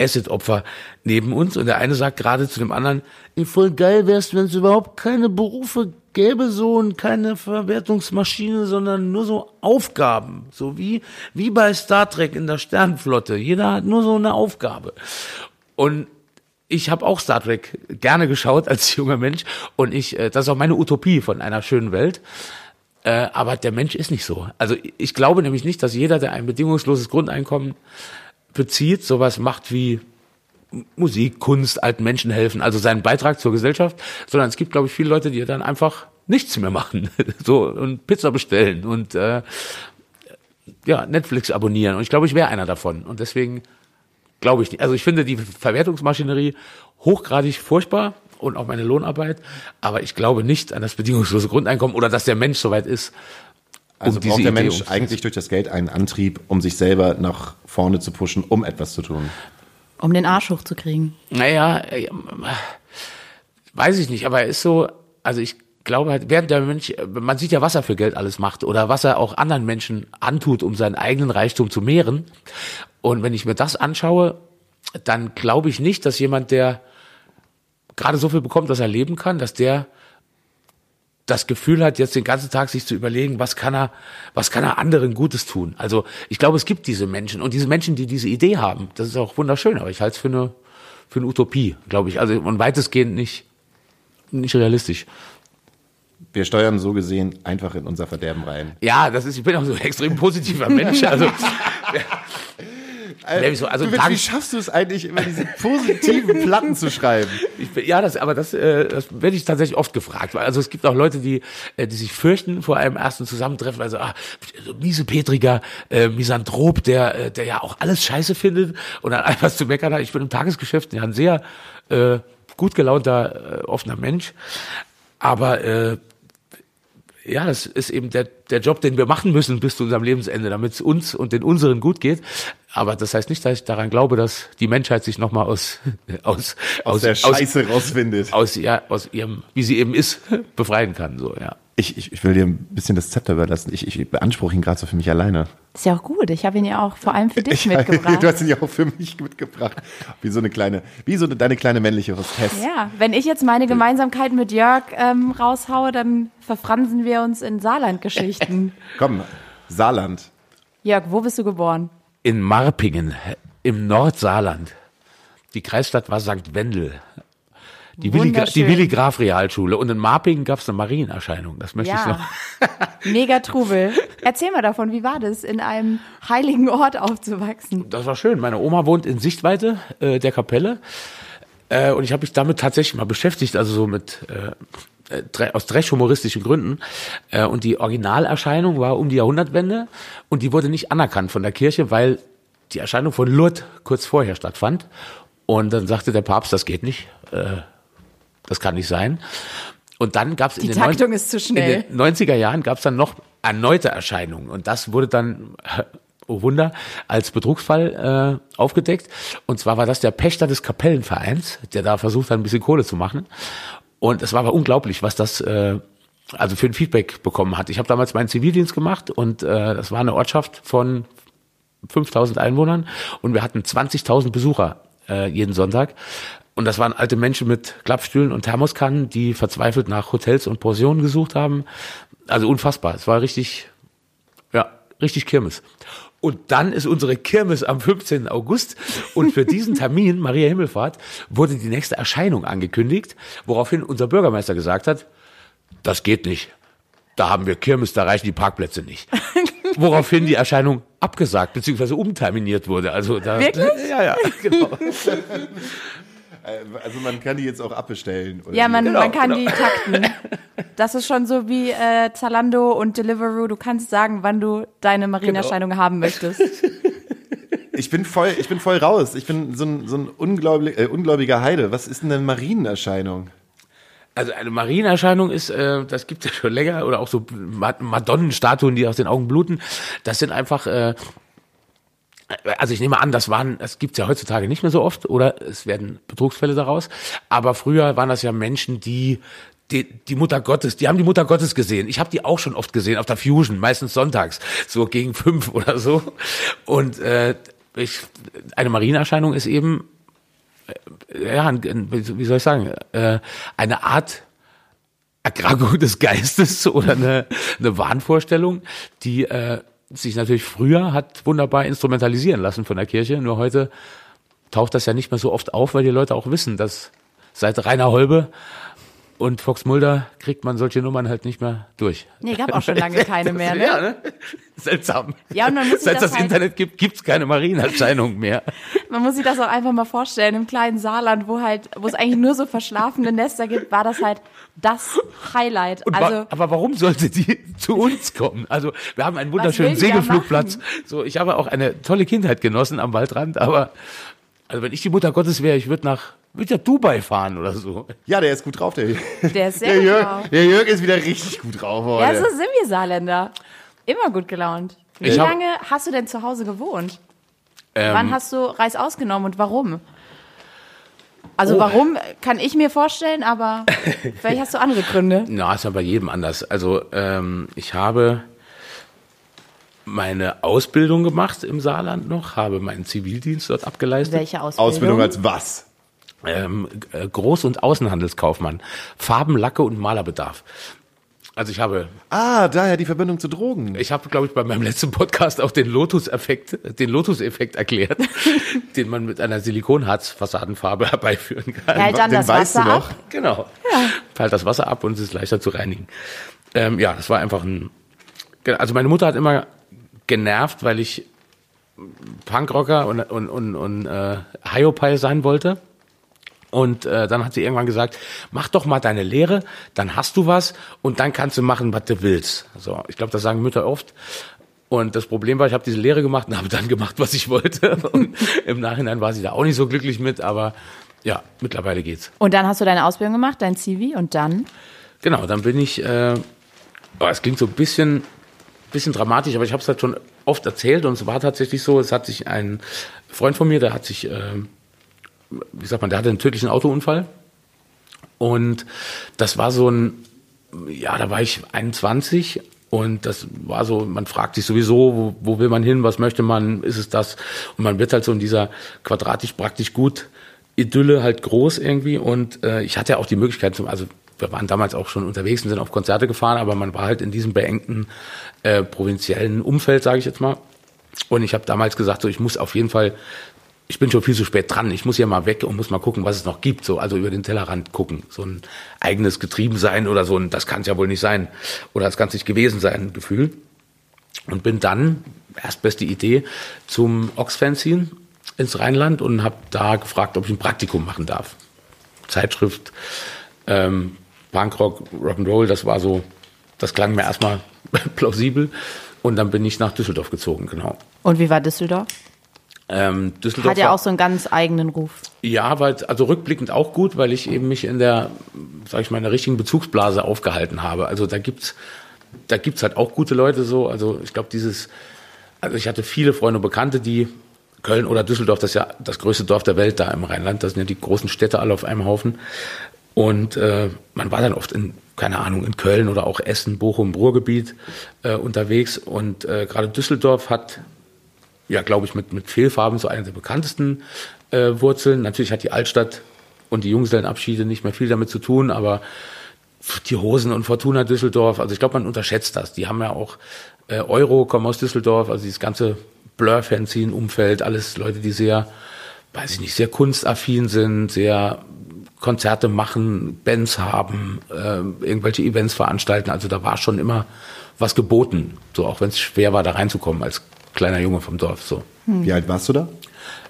Acid-Opfer neben uns. Und der eine sagt gerade zu dem anderen, voll geil wär's, wenn es überhaupt keine Berufe gäbe so und keine Verwertungsmaschine, sondern nur so Aufgaben. So wie, wie bei Star Trek in der Sternenflotte. Jeder hat nur so eine Aufgabe. Und ich habe auch Star Trek gerne geschaut als junger Mensch und ich, äh, das ist auch meine Utopie von einer schönen Welt. Äh, aber der Mensch ist nicht so. Also ich glaube nämlich nicht, dass jeder, der ein bedingungsloses Grundeinkommen bezieht, sowas macht wie Musik, Kunst, alten Menschen helfen, also seinen Beitrag zur Gesellschaft, sondern es gibt, glaube ich, viele Leute, die dann einfach nichts mehr machen, so und Pizza bestellen und äh, ja Netflix abonnieren. Und ich glaube, ich wäre einer davon. Und deswegen Glaube ich nicht. Also ich finde die Verwertungsmaschinerie hochgradig furchtbar und auch meine Lohnarbeit, aber ich glaube nicht an das bedingungslose Grundeinkommen oder dass der Mensch soweit ist. Um also braucht der Idee Mensch eigentlich durch das Geld einen Antrieb, um sich selber nach vorne zu pushen, um etwas zu tun. Um den Arsch hochzukriegen. Naja, äh, weiß ich nicht, aber er ist so, also ich glaube halt, während der Mensch, man sieht ja, was er für Geld alles macht oder was er auch anderen Menschen antut, um seinen eigenen Reichtum zu mehren. Und wenn ich mir das anschaue, dann glaube ich nicht, dass jemand, der gerade so viel bekommt, dass er leben kann, dass der das Gefühl hat, jetzt den ganzen Tag sich zu überlegen, was kann er, was kann er anderen Gutes tun. Also ich glaube, es gibt diese Menschen und diese Menschen, die diese Idee haben, das ist auch wunderschön, aber ich halte es für eine, für eine Utopie, glaube ich. Also und weitestgehend nicht, nicht realistisch. Wir steuern so gesehen einfach in unser Verderben rein. Ja, das ist, ich bin auch so ein extrem positiver Mensch. Also, Also, also du, wie schaffst du es eigentlich, immer diese positiven Platten zu schreiben? Bin, ja, das, aber das, äh, das werde ich tatsächlich oft gefragt. Also es gibt auch Leute, die, äh, die sich fürchten vor einem ersten Zusammentreffen. Also ah, so miesepetriger äh, Misanthrop, der, äh, der ja auch alles Scheiße findet und dann einfach zu meckern hat. Ich bin im Tagesgeschäft ja ein sehr äh, gut gelaunter, äh, offener Mensch. Aber äh, ja, das ist eben der, der Job, den wir machen müssen bis zu unserem Lebensende, damit es uns und den unseren gut geht. Aber das heißt nicht, dass ich daran glaube, dass die Menschheit sich nochmal aus, aus, Aus, der Scheiße rausfindet. aus, ja, aus ihrem, wie sie eben ist, befreien kann. So, ja. Ich, ich, ich will dir ein bisschen das Zepter überlassen. Ich, ich beanspruche ihn gerade so für mich alleine. Ist ja auch gut. Ich habe ihn ja auch vor allem für dich Ich, mitgebracht. du hast ihn ja auch für mich mitgebracht. Wie so eine kleine, wie so eine, deine kleine männliche Hostess. Ja, wenn ich jetzt meine Gemeinsamkeit mit Jörg ähm, raushaue, dann verfransen wir uns in Saarland-Geschichten. Komm, Saarland. Jörg, wo bist du geboren? In Marpingen, im Nordsaarland. Die Kreisstadt war St. Wendel. Die Willi, die. Willi Graf Realschule. Und in Marpingen gab es eine Marienerscheinung. Das möchte ich Ja. noch. Mega Trubel. Erzähl mal davon, wie war das, in einem heiligen Ort aufzuwachsen? Das war schön. Meine Oma wohnt in Sichtweite äh, der Kapelle. Äh, und ich habe mich damit tatsächlich mal beschäftigt, also so mit äh, äh, aus dresch-humoristischen Gründen. Äh, und die Originalerscheinung war um die Jahrhundertwende und die wurde nicht anerkannt von der Kirche, weil die Erscheinung von Lourdes kurz vorher stattfand. Und dann sagte der Papst, das geht nicht, äh, das kann nicht sein. Und dann gab es in Die den Taktung 90 ist zu schnell. In den 90er Jahren gab es dann noch erneute Erscheinungen und das wurde dann, oh Wunder, als Betrugsfall äh, aufgedeckt. Und zwar war das der Pächter des Kapellenvereins, der da versucht hat, ein bisschen Kohle zu machen. Und es war aber unglaublich, was das äh, also für ein Feedback bekommen hat. Ich habe damals meinen Zivildienst gemacht und äh, das war eine Ortschaft von 5000 Einwohnern und wir hatten 20.000 Besucher äh, jeden Sonntag. Und das waren alte Menschen mit Klappstühlen und Thermoskannen, die verzweifelt nach Hotels und Pensionen gesucht haben. Also unfassbar. Es war richtig, ja, richtig Kirmes. Und dann ist unsere Kirmes am 15. August und für diesen Termin, Maria Himmelfahrt, wurde die nächste Erscheinung angekündigt, woraufhin unser Bürgermeister gesagt hat, das geht nicht. Da haben wir Kirmes, da reichen die Parkplätze nicht. Woraufhin die Erscheinung abgesagt bzw. umterminiert wurde. Also da, Wirklich? Ja, ja, genau. Also man kann die jetzt auch abbestellen. Oder Ja, man, Genau, man kann genau. die takten. Das ist schon so wie äh, Zalando und Deliveroo. Du kannst sagen, wann du deine Marienerscheinung Genau. haben möchtest. Ich bin voll, ich bin voll raus. Ich bin so ein, so ein ungläubig, äh, ungläubiger Heide. Was ist denn eine Marienerscheinung? Also eine Marienerscheinung ist, äh, das gibt es ja schon länger, oder auch so Ma- Madonnenstatuen, die aus den Augen bluten. Das sind einfach, äh, also ich nehme an, das waren, das gibt's ja heutzutage nicht mehr so oft, oder es werden Betrugsfälle daraus. Aber früher waren das ja Menschen, die die, die Mutter Gottes, die haben die Mutter Gottes gesehen. Ich habe die auch schon oft gesehen auf der Fusion, meistens sonntags, so gegen fünf oder so. Und äh, ich, eine Marienerscheinung ist eben ja, wie soll ich sagen, äh, eine Art Erkrankung des Geistes oder eine, eine Wahnvorstellung, die äh, sich natürlich früher hat wunderbar instrumentalisieren lassen von der Kirche. Nur heute taucht das ja nicht mehr so oft auf, weil die Leute auch wissen, dass seit Rainer Holbe und Fox Mulder kriegt man solche Nummern halt nicht mehr durch. Nee, gab auch schon lange keine mehr, ne? Ja, ne? Seltsam. Ja, und man muss sich Seit das das halt- Internet gibt, gibt's keine Marienerscheinung mehr. Man muss sich das auch einfach mal vorstellen, im kleinen Saarland, wo halt, wo es eigentlich nur so verschlafene Nester gibt, war das halt das Highlight. Und wa Also, aber warum sollte die zu uns kommen? Also wir haben einen wunderschönen Segelflugplatz. So, ich habe auch eine tolle Kindheit genossen am Waldrand, aber also wenn ich die Mutter Gottes wäre, ich würde nach würde ja Dubai fahren oder so. Ja, der ist gut drauf, der, der ist sehr der, gut Jörg, drauf. der Jörg ist wieder richtig gut drauf heute. Ja, so sind wir Saarländer. Immer gut gelaunt. Wie Ich hab- lange hast du denn zu Hause gewohnt? Ähm, Wann hast du Reis ausgenommen und warum? Also warum, kann ich mir vorstellen, aber vielleicht hast du andere Gründe. Na, ist ja bei jedem anders. Also ähm, ich habe meine Ausbildung gemacht im Saarland noch, habe meinen Zivildienst dort abgeleistet. Welche Ausbildung? Ausbildung als was? Ähm, äh, Groß- und Außenhandelskaufmann. Farben, Lacke und Malerbedarf. Also ich habe, Ah, daher die Verbindung zu Drogen. ich habe, glaube ich, bei meinem letzten Podcast auch den Lotus-Effekt, den Lotus-Effekt erklärt, den man mit einer Silikonharz-Fassadenfarbe herbeiführen kann. Hält dann Den das weißt du Wasser noch? ab. Genau. Fällt das Wasser ab und es ist leichter zu reinigen. Ähm, ja, das war einfach ein. Also meine Mutter hat immer genervt, weil ich Punkrocker und, und, und, und äh, Hiopai sein wollte. Und äh, dann hat sie irgendwann gesagt, mach doch mal deine Lehre, dann hast du was und dann kannst du machen, was du willst. So, ich glaube, das sagen Mütter oft. Und das Problem war, ich habe diese Lehre gemacht und habe dann gemacht, was ich wollte. Und im Nachhinein war sie da auch nicht so glücklich mit, aber ja, mittlerweile geht's. Und dann hast du deine Ausbildung gemacht, dein CV und dann? Genau, dann bin ich, äh, oh, es klingt so ein bisschen, bisschen dramatisch, aber ich habe es halt schon oft erzählt und es war tatsächlich so, es hat sich ein Freund von mir, der hat sich, äh, wie sagt man, der hatte einen tödlichen Autounfall und das war so ein, ja, da war ich 21 und das war so, man fragt sich sowieso, wo, wo will man hin, was möchte man, ist es das? Und man wird halt so in dieser quadratisch praktisch gut Idylle halt groß irgendwie und äh, ich hatte ja auch die Möglichkeit zum, also wir waren damals auch schon unterwegs und sind auf Konzerte gefahren, aber man war halt in diesem beengten äh, provinziellen Umfeld, sage ich jetzt mal. Und ich habe damals gesagt, so ich muss auf jeden Fall, ich bin schon viel zu spät dran, ich muss ja mal weg und muss mal gucken, was es noch gibt, so also über den Tellerrand gucken, so ein eigenes Getriebensein oder so, und das kann es ja wohl nicht sein oder das kann es nicht gewesen sein, Gefühl. Und bin dann erstbeste Idee zum Oxfanzine ins Rheinland und habe da gefragt, ob ich ein Praktikum machen darf. Zeitschrift, ähm, Punkrock, Rock'n'Roll, das war so, das klang mir erstmal plausibel. Und dann bin ich nach Düsseldorf gezogen, genau. Und wie war Düsseldorf? Ähm, Düsseldorf Hat ja auch so einen ganz eigenen Ruf. ja, weil also rückblickend auch gut, weil ich eben mich in der, sag ich mal, in der richtigen Bezugsblase aufgehalten habe. Also da gibt's, da gibt's halt auch gute Leute so. Also ich glaube dieses, also ich hatte viele Freunde und Bekannte, die Köln oder Düsseldorf, das ist ja das größte Dorf der Welt da im Rheinland. Das sind ja die großen Städte alle auf einem Haufen. Und äh, man war dann oft in, keine Ahnung, in Köln oder auch Essen, Bochum, Ruhrgebiet äh, unterwegs. Und äh, gerade Düsseldorf hat ja, glaube ich, mit, mit Fehlfarben so eine der bekanntesten äh, Wurzeln. Natürlich hat die Altstadt und die Junggesellenabschiede nicht mehr viel damit zu tun, aber die Hosen und Fortuna Düsseldorf, also ich glaube, man unterschätzt das. Die haben ja auch äh, Euro, kommen aus Düsseldorf, also dieses ganze Blur-Fanzine-Umfeld, alles Leute, die sehr, weiß ich nicht, sehr kunstaffin sind, sehr Konzerte machen, Bands haben, äh, irgendwelche Events veranstalten. Also da war schon immer was geboten, so auch wenn es schwer war, da reinzukommen als kleiner Junge vom Dorf. So Wie alt warst du da?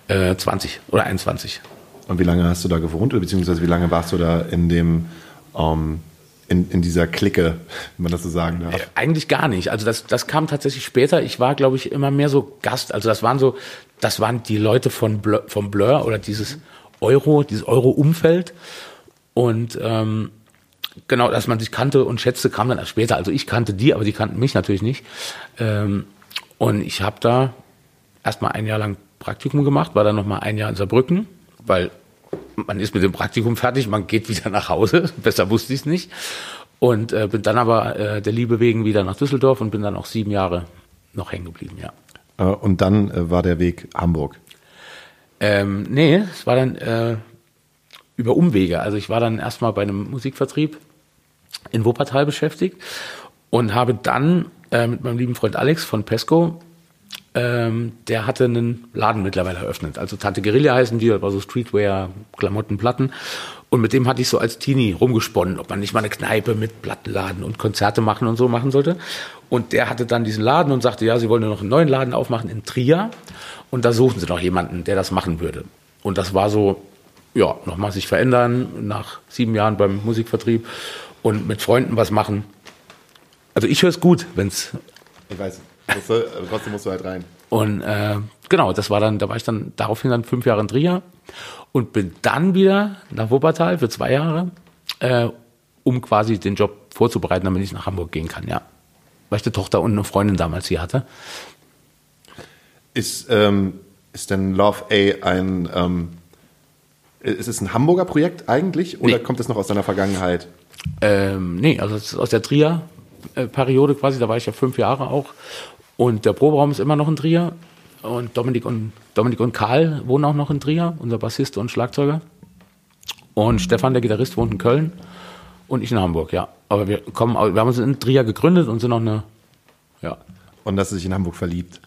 äh, 20 oder 21. Und wie lange hast du da gewohnt? Oder beziehungsweise wie lange warst du da in dem, ähm, in, in dieser Clique, wenn man das so sagen darf? Äh, Eigentlich gar nicht. Also das, das kam tatsächlich später. Ich war, glaube ich, immer mehr so Gast. Also das waren so, das waren die Leute von Blur, vom Blur oder dieses Euro, dieses Euro-Umfeld. Und ähm, genau, dass man sich kannte und schätzte, kam dann erst später. Also ich kannte die, aber die kannten mich natürlich nicht. Ähm, und ich habe da erstmal ein Jahr lang Praktikum gemacht, war dann noch mal ein Jahr in Saarbrücken, weil man ist mit dem Praktikum fertig, man geht wieder nach Hause. Besser wusste ich es nicht. Und äh, bin dann aber äh, der Liebe wegen wieder nach Düsseldorf und bin dann auch sieben Jahre noch hängen geblieben, ja. Äh, und dann äh, war der Weg Hamburg. Ähm, nee, es war dann äh, über Umwege. Also ich war dann erstmal bei einem Musikvertrieb in Wuppertal beschäftigt und habe dann äh, mit meinem lieben Freund Alex von Pesco, ähm, der hatte einen Laden mittlerweile eröffnet. Also Tante Guerilla heißen die, das war so Streetwear, Klamotten, Platten. Und mit dem hatte ich so als Teenie rumgesponnen, ob man nicht mal eine Kneipe mit Plattenladen und Konzerte machen und so machen sollte. Und der hatte dann diesen Laden und sagte, ja, sie wollen nur noch einen neuen Laden aufmachen in Trier. Und da suchen sie noch jemanden, der das machen würde. Und das war so, ja, nochmal sich verändern nach sieben Jahren beim Musikvertrieb und mit Freunden was machen. Also ich höre es gut, wenn's Ich weiß, aber trotzdem musst du halt rein. und äh, genau, das war dann, da war ich dann daraufhin dann fünf Jahre in Trier und bin dann wieder nach Wuppertal für zwei Jahre, äh, um quasi den Job vorzubereiten, damit ich nach Hamburg gehen kann, ja. Weil ich eine Tochter und eine Freundin damals hier hatte. Ist, ähm, ist denn Love A ein, ähm, Ist es ein Hamburger Projekt eigentlich oder Nee. kommt es noch aus deiner Vergangenheit? Ähm, nee, also es ist aus der Trier-Periode quasi, da war ich ja fünf Jahre auch. Und der Proberaum ist immer noch in Trier. Und Dominik und, Dominik und Karl wohnen auch noch in Trier, unser Bassist und Schlagzeuger. Und Stefan, der Gitarrist, wohnt in Köln. Und ich in Hamburg, ja. Aber wir kommen, wir haben uns in Trier gegründet und sind noch eine, ja. Und dass du dich in Hamburg verliebt.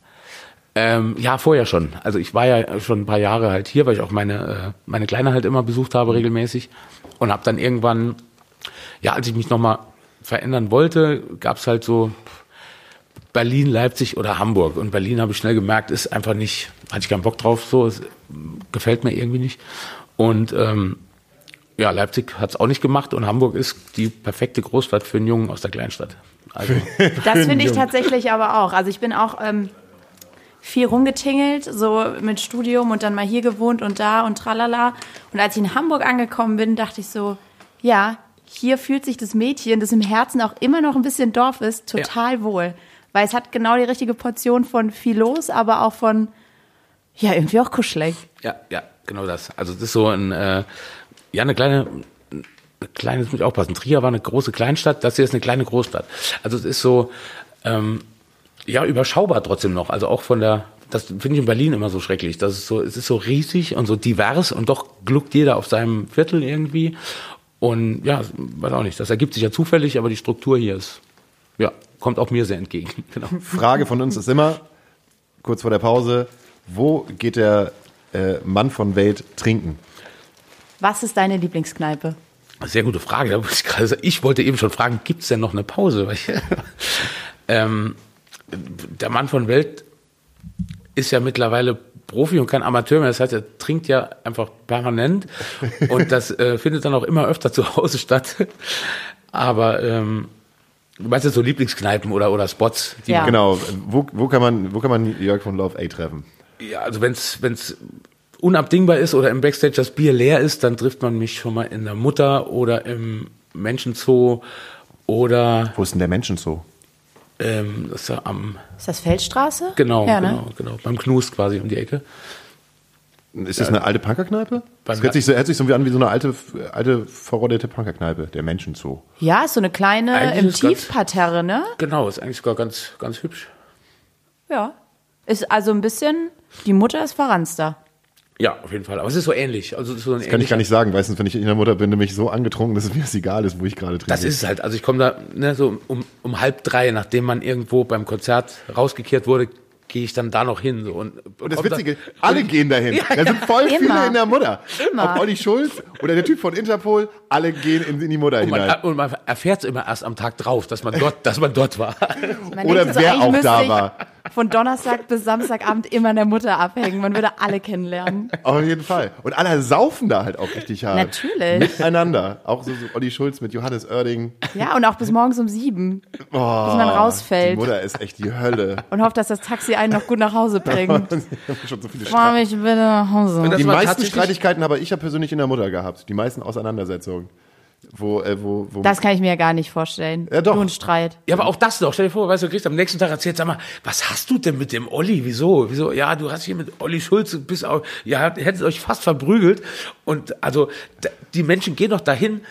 Ähm, ja, vorher schon. Also ich war ja schon ein paar Jahre halt hier, weil ich auch meine, äh, meine Kleine halt immer besucht habe regelmäßig. Und habe dann irgendwann, ja, als ich mich nochmal verändern wollte, gab's halt so Berlin, Leipzig oder Hamburg. Und Berlin habe ich schnell gemerkt, ist einfach nicht, hatte ich keinen Bock drauf, so, es gefällt mir irgendwie nicht. Und ähm, ja, Leipzig hat's auch nicht gemacht und Hamburg ist die perfekte Großstadt für einen Jungen aus der Kleinstadt. Also, Das finde ich tatsächlich aber auch. Also ich bin auch ähm, viel rumgetingelt, so mit Studium und dann mal hier gewohnt und da und tralala. Und als ich in Hamburg angekommen bin, dachte ich so, ja, hier fühlt sich das Mädchen, das im Herzen auch immer noch ein bisschen Dorf ist, total wohl. Weil es hat genau die richtige Portion von viel los, aber auch von, ja, irgendwie auch kuschelig. Ja, ja, genau das. Also das ist so ein, äh, ja, eine kleine, eine kleine, das muss ich aufpassen. Trier war eine große Kleinstadt, das hier ist eine kleine Großstadt. Also es ist so, ähm, ja, überschaubar trotzdem noch. Also auch von der, das finde ich in Berlin immer so schrecklich. Das ist so, es ist so riesig und so divers und doch gluckt jeder auf seinem Viertel irgendwie. Und ja, weiß auch nicht, das ergibt sich ja zufällig, aber die Struktur hier ist, ja, kommt auch mir sehr entgegen. Genau. Frage von uns ist immer, kurz vor der Pause, wo geht der äh, Mann von Welt trinken? Was ist deine Lieblingskneipe? Sehr gute Frage. Ich, wollte eben schon fragen, gibt es denn noch eine Pause? Ähm, der Mann von Welt ist ja mittlerweile Profi und kein Amateur mehr. Das heißt, er trinkt ja einfach permanent und das äh, findet dann auch immer öfter zu Hause statt. Aber ähm, du meinst jetzt so Lieblingskneipen oder, oder Spots? Die Ja. Genau, wo, wo, kann man, wo kann man Jörg von Love A treffen? Ja, also wenn's wenn's unabdingbar ist oder im Backstage das Bier leer ist, dann trifft man mich schon mal in der Mutter oder im Menschenzoo oder Wo ist denn der Menschenzoo? Ähm, das ist ja am Ist das Feldstraße? genau ja, ne? genau genau beim Knust quasi um die Ecke. Ist das eine alte Punkerkneipe? Das hört sich, so, hört sich so wie an wie so eine alte, alte verrottete Punkerkneipe, der Menschenzoo. Ja, ist so eine kleine Eigentlich im Tiefparterre, ne? Genau, ist eigentlich sogar ganz ganz hübsch. Ja. Ist also ein bisschen, die Mutter ist verranster. Ja, auf jeden Fall. Aber es ist so ähnlich. Also ist so Das kann ich gar nicht sagen. Meistens, wenn ich in der Mutter bin, nämlich so angetrunken, dass es mir das egal ist, wo ich gerade trinke. Das ist halt. Also ich komme da ne, so um, um halb drei, nachdem man irgendwo beim Konzert rausgekehrt wurde, gehe ich dann da noch hin. So, und Und das Witzige, alle gehen dahin. Ja, da sind voll viele Immer. in der Mutter. Immer. Ob Olli Schulz oder der Typ von Interpol, alle gehen in, in die Mutter Und man, hinein. und man erfährt es immer erst am Tag drauf, dass man dort, dass man dort war. Man Oder so, wer auch da war. Von Donnerstag bis Samstagabend immer in der Mutter abhängen. Man würde alle kennenlernen. Auf jeden Fall. Und alle saufen da halt auch richtig hart. Natürlich. Miteinander. Auch so, so Olli Schulz mit Johannes Oerding. Ja, und auch bis morgens um sieben, Oh, bis man die rausfällt Mutter ist echt die Hölle. und hofft, dass das Taxi einen noch gut nach Hause bringt. Schon so viele Fahr mich bitte nach Hause. Die meisten Streitigkeiten habe ich ja persönlich in der Mutter gehabt. Die meisten Auseinandersetzungen. Wo, äh, wo, wo Das kann ich mir ja gar nicht vorstellen. Ja, doch. Du ein Streit. Ja, aber auch das noch. Stell dir vor, weißt du, du kriegst am nächsten Tag erzählt, sag mal, was hast du denn mit dem Olli? Wieso? Wieso? Ja, du hast hier mit Olli Schulz bis auf, ja, ihr hättet euch fast verprügelt. Und also, die Menschen gehen doch dahin,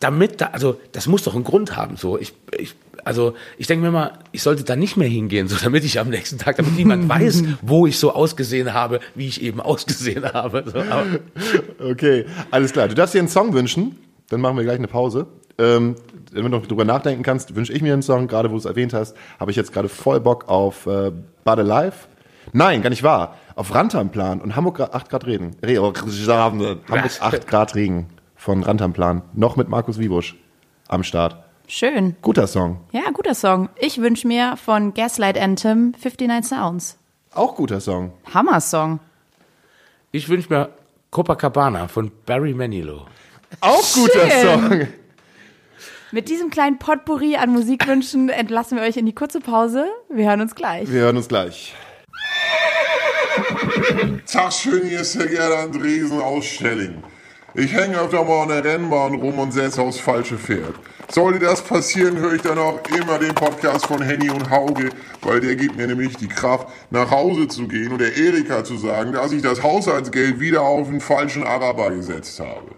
damit da, also, das muss doch einen Grund haben, so. Ich, ich, also, ich denke mir mal, ich sollte da nicht mehr hingehen, so, damit ich am nächsten Tag, damit niemand weiß, wo ich so ausgesehen habe, wie ich eben ausgesehen habe. So, Okay, alles klar. Du darfst dir einen Song wünschen, dann machen wir gleich eine Pause. Ähm, wenn du noch drüber nachdenken kannst, wünsche ich mir einen Song, gerade wo du es erwähnt hast, habe ich jetzt gerade voll Bock auf äh, Bud Alive. Nein, gar nicht wahr. Auf Rantanplan und Hamburg gra- 8 Grad Regen. Re oh, Hamburg Was? 8 Grad Regen von Rantanplan. Noch mit Markus Wiebusch am Start. Schön. Guter Song. Ja, guter Song. Ich wünsche mir von Gaslight Anthem 59 Sounds. Auch guter Song. Hammer-Song. ich wünsche mir Copacabana von Barry Manilow. Auch guter Schön. Song. Mit diesem kleinen Potpourri an Musikwünschen entlassen wir euch in die kurze Pause. Wir hören uns gleich. Wir hören uns gleich. Tag schön, hier ist der Gerda Andresen aus Stelling. Ich hänge öfter mal an der Rennbahn rum und setze aufs falsche Pferd. Sollte das passieren, höre ich dann auch immer den Podcast von Henny und Hauge, weil der gibt mir nämlich die Kraft, nach Hause zu gehen und der Erika zu sagen, dass ich das Haushaltsgeld wieder auf den falschen Araber gesetzt habe.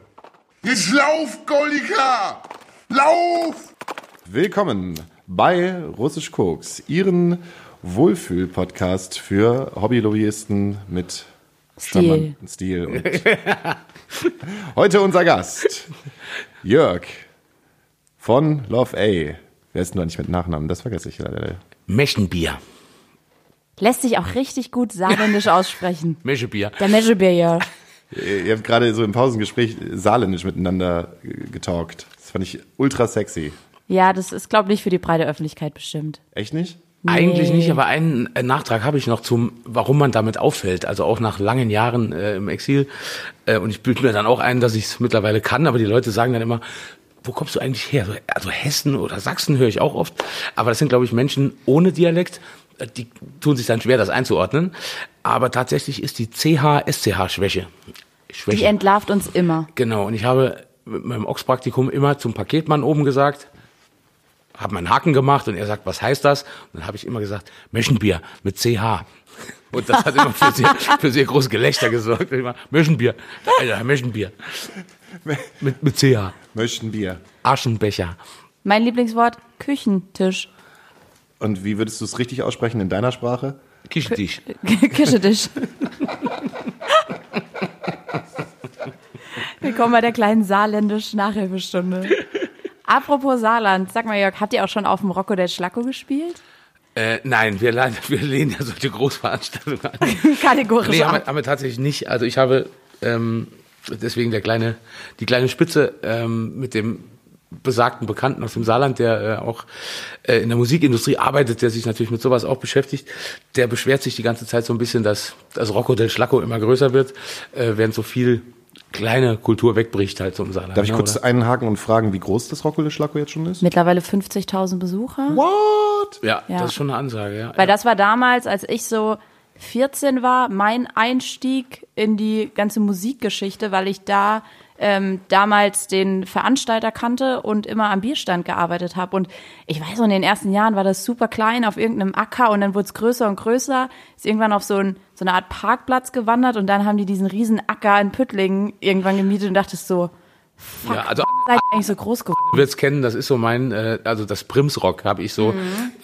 Jetzt lauf, Golika! Lauf! Willkommen bei Russisch Koks, Ihren Wohlfühl-Podcast für Hobbylobbyisten mit Stil. Stil. Und Heute unser Gast, Jörg von Love A. Wer ist denn da nicht mit Nachnamen? Das vergesse ich leider. Meschenbier. Lässt sich auch richtig gut saarländisch aussprechen. Meschebier. Der Meschebier. Ihr ihr habt gerade so im Pausengespräch saarländisch miteinander äh, getalkt. Das fand ich ultra sexy. Ja, das ist, glaube ich, nicht für die breite Öffentlichkeit bestimmt. Echt nicht? Eigentlich Nee. nicht, aber einen äh, Nachtrag habe ich noch zum, warum man damit auffällt. Also auch nach langen Jahren äh, im Exil. Äh, und ich bilde mir dann auch ein, dass ich es mittlerweile kann, aber die Leute sagen dann immer, wo kommst du eigentlich her? Also Hessen oder Sachsen höre ich auch oft. Aber das sind, glaube ich, Menschen ohne Dialekt. Äh, Die tun sich dann schwer, das einzuordnen. Aber tatsächlich ist die CH-SCH-Schwäche. Die Schwäche. entlarvt uns immer. Genau, und ich habe mit meinem Ochs-Praktikum immer zum Paketmann oben gesagt, habe meinen Haken gemacht und er sagt, was heißt das? Und dann habe ich immer gesagt, Meschenbier mit CH. Und das hat immer für sehr, für sehr großes Gelächter gesorgt. Immer, Meschenbier, Alter, Meschenbier. Mit, mit CH. Möchten Bier. Aschenbecher. Mein Lieblingswort, Küchentisch. Und wie würdest du es richtig aussprechen in deiner Sprache? Kischtisch. Küchentisch. Willkommen bei der kleinen saarländisch-Nachhilfestunde. Apropos Saarland, sag mal Jörg, habt ihr auch schon auf dem Rocco del Schlacco gespielt? Äh, nein, wir, wir lehnen ja solche Großveranstaltungen an. Kategorisch Nee, haben haben wir tatsächlich nicht. Also ich habe ähm, deswegen der kleine, die kleine Spitze ähm, mit dem besagten Bekannten aus dem Saarland, der äh, auch äh, in der Musikindustrie arbeitet, der sich natürlich mit sowas auch beschäftigt, der beschwert sich die ganze Zeit so ein bisschen, dass das Rocco del Schlacco immer größer wird, äh, während so viel kleine Kultur wegbricht halt so im Saarland. Darf ich ne, kurz oder? einhaken und fragen, wie groß das Rockole Schlacko jetzt schon ist? Mittlerweile 50.000 Besucher. What? Ja, Ja. das ist schon eine Ansage, ja. Weil das war damals, als ich so 14 war, mein Einstieg in die ganze Musikgeschichte, weil ich da ähm, damals den Veranstalter kannte und immer am Bierstand gearbeitet habe. Und ich weiß in den ersten Jahren war das super klein auf irgendeinem Acker und dann wurde es größer und größer, ist irgendwann auf so, ein, so eine Art Parkplatz gewandert und dann haben die diesen riesen Acker in Püttlingen irgendwann gemietet und dachtest so, fuck, Ja, also- seid eigentlich so groß geworden? Du wirst kennen, das ist so mein, äh, also das Primsrock habe ich so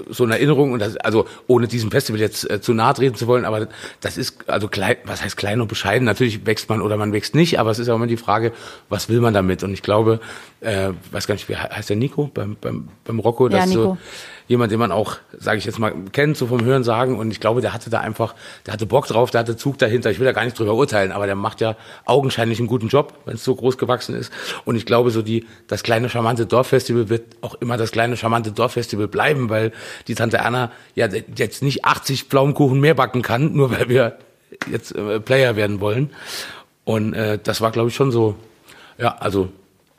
so in Erinnerung und das, also ohne diesem Festival jetzt äh, zu nahe treten zu wollen, aber das ist also klein, was heißt klein und bescheiden? Natürlich wächst man oder man wächst nicht, aber es ist auch immer die Frage, was will man damit? Und ich glaube, äh, weiß gar nicht, wie he- heißt der Nico beim beim beim Rocco, Ja, das ist so Nico. Jemand, den man auch, sage ich jetzt mal, kennt, so vom Hören sagen. Und ich glaube, der hatte da einfach, der hatte Bock drauf, der hatte Zug dahinter. Ich will da gar nicht drüber urteilen, aber der macht ja augenscheinlich einen guten Job, wenn es so groß gewachsen ist. Und ich glaube, so die, das kleine charmante Dorffestival wird auch immer das kleine charmante Dorffestival bleiben, weil die Tante Anna ja jetzt nicht 80 Pflaumenkuchen mehr backen kann, nur weil wir jetzt äh, Player werden wollen. Und äh, das war, glaube ich, schon so, ja, also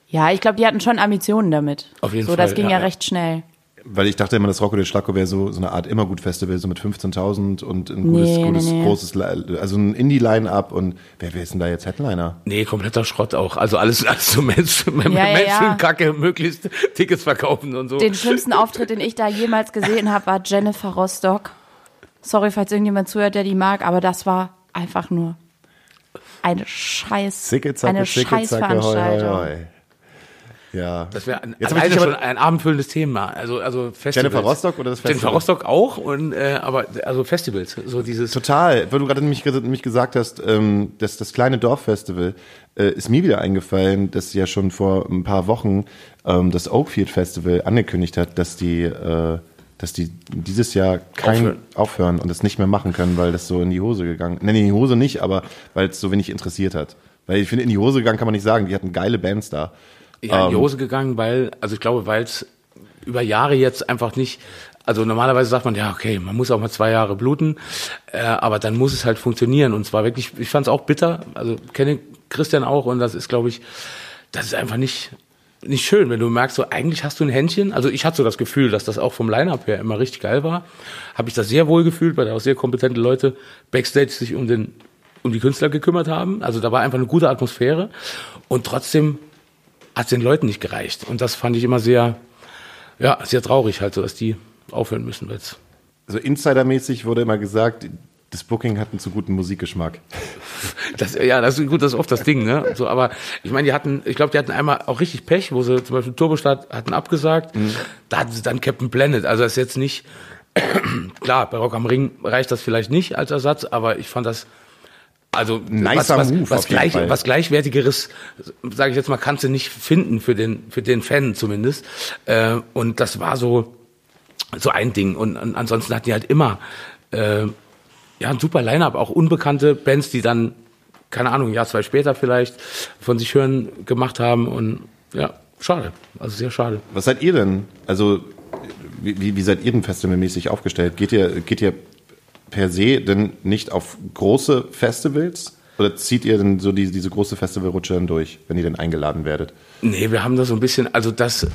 Ja, ich glaube, die hatten schon Ambitionen damit. Auf jeden so, das Fall, ging ja, ja, ja. recht schnell. Weil ich dachte immer, das Rocco del Schlacko wäre so, so eine Art Immergut-Festival, so mit 15.000 und ein gutes, Nee, gutes nee. großes, also ein Indie-Line-Up und wer, wer ist denn da jetzt Headliner? Nee, kompletter Schrott auch. Also alles, alles so Mainstream, Ja, ja, ja. Möglichst Tickets verkaufen und so. Den schlimmsten Auftritt, den ich da jemals gesehen habe, war Jennifer Rostock. Sorry, falls irgendjemand zuhört, der die mag, aber das war einfach nur eine Scheiß, Zicke, zacke, eine Scheißveranstaltung. Ja. Das wäre alleine schon aber- ein abendfüllendes Thema. Also, also Festivals. Jennifer Rostock oder das Festival? Jennifer Rostock auch und äh, aber also Festivals, so dieses. Total, weil du gerade nämlich, nämlich gesagt hast, ähm, dass das kleine Dorffestival äh, ist mir wieder eingefallen, dass ja schon vor ein paar Wochen ähm, das Oakfield Festival angekündigt hat, dass die, äh, dass die dieses Jahr kein Aufhören. aufhören. und das nicht mehr machen können, weil das so in die Hose gegangen. Nein, in die Hose nicht, aber weil es so wenig interessiert hat. Weil ich finde, in die Hose gegangen kann man nicht sagen. Die hatten geile Bands da. Ja, in die Ähm, Hose gegangen, weil, also ich glaube, weil es über Jahre jetzt einfach nicht, also normalerweise sagt man, ja, okay, man muss auch mal zwei Jahre bluten, äh, aber dann muss es halt funktionieren. Und zwar wirklich, ich fand es auch bitter, also kenne Christian auch und das ist, glaube ich, das ist einfach nicht, nicht schön, wenn du merkst, so eigentlich hast du ein Händchen. Also ich hatte so das Gefühl, dass das auch vom Line-Up her immer richtig geil war. Habe ich das sehr wohl gefühlt, weil da auch sehr kompetente Leute backstage sich um den um die Künstler gekümmert haben. Also da war einfach eine gute Atmosphäre und trotzdem hat es den Leuten nicht gereicht. Und das fand ich immer sehr, ja, sehr traurig halt so, dass die aufhören müssen jetzt. Also insidermäßig wurde immer gesagt, das Booking hat einen zu guten Musikgeschmack. Das, ja, das ist gut, das ist oft das Ding, ne? So, aber ich meine, die hatten, ich glaube, die hatten einmal auch richtig Pech, wo sie zum Beispiel Turbostadt hatten abgesagt. Mhm. Da hatten sie dann Captain Planet. Also das ist jetzt nicht, klar, bei Rock am Ring reicht das vielleicht nicht als Ersatz, aber ich fand das also Nicer was, was, Move was, gleich, was gleichwertigeres, sage ich jetzt mal, kannst du nicht finden für den für den Fan zumindest. Äh, und das war so so ein Ding. Und, und ansonsten hatten die halt immer äh, ja ein super Line-up, auch unbekannte Bands, die dann keine Ahnung, ein Jahr zwei später vielleicht von sich hören gemacht haben. Und ja, schade, also sehr schade. Was seid ihr denn? Also wie, wie- wie seid ihr denn festivalmäßig aufgestellt? Geht ihr geht ihr per se denn nicht auf große Festivals? Oder zieht ihr denn so die, diese große Festivalrutsche dann durch, wenn ihr denn eingeladen werdet? Nee, wir haben da so ein bisschen, also das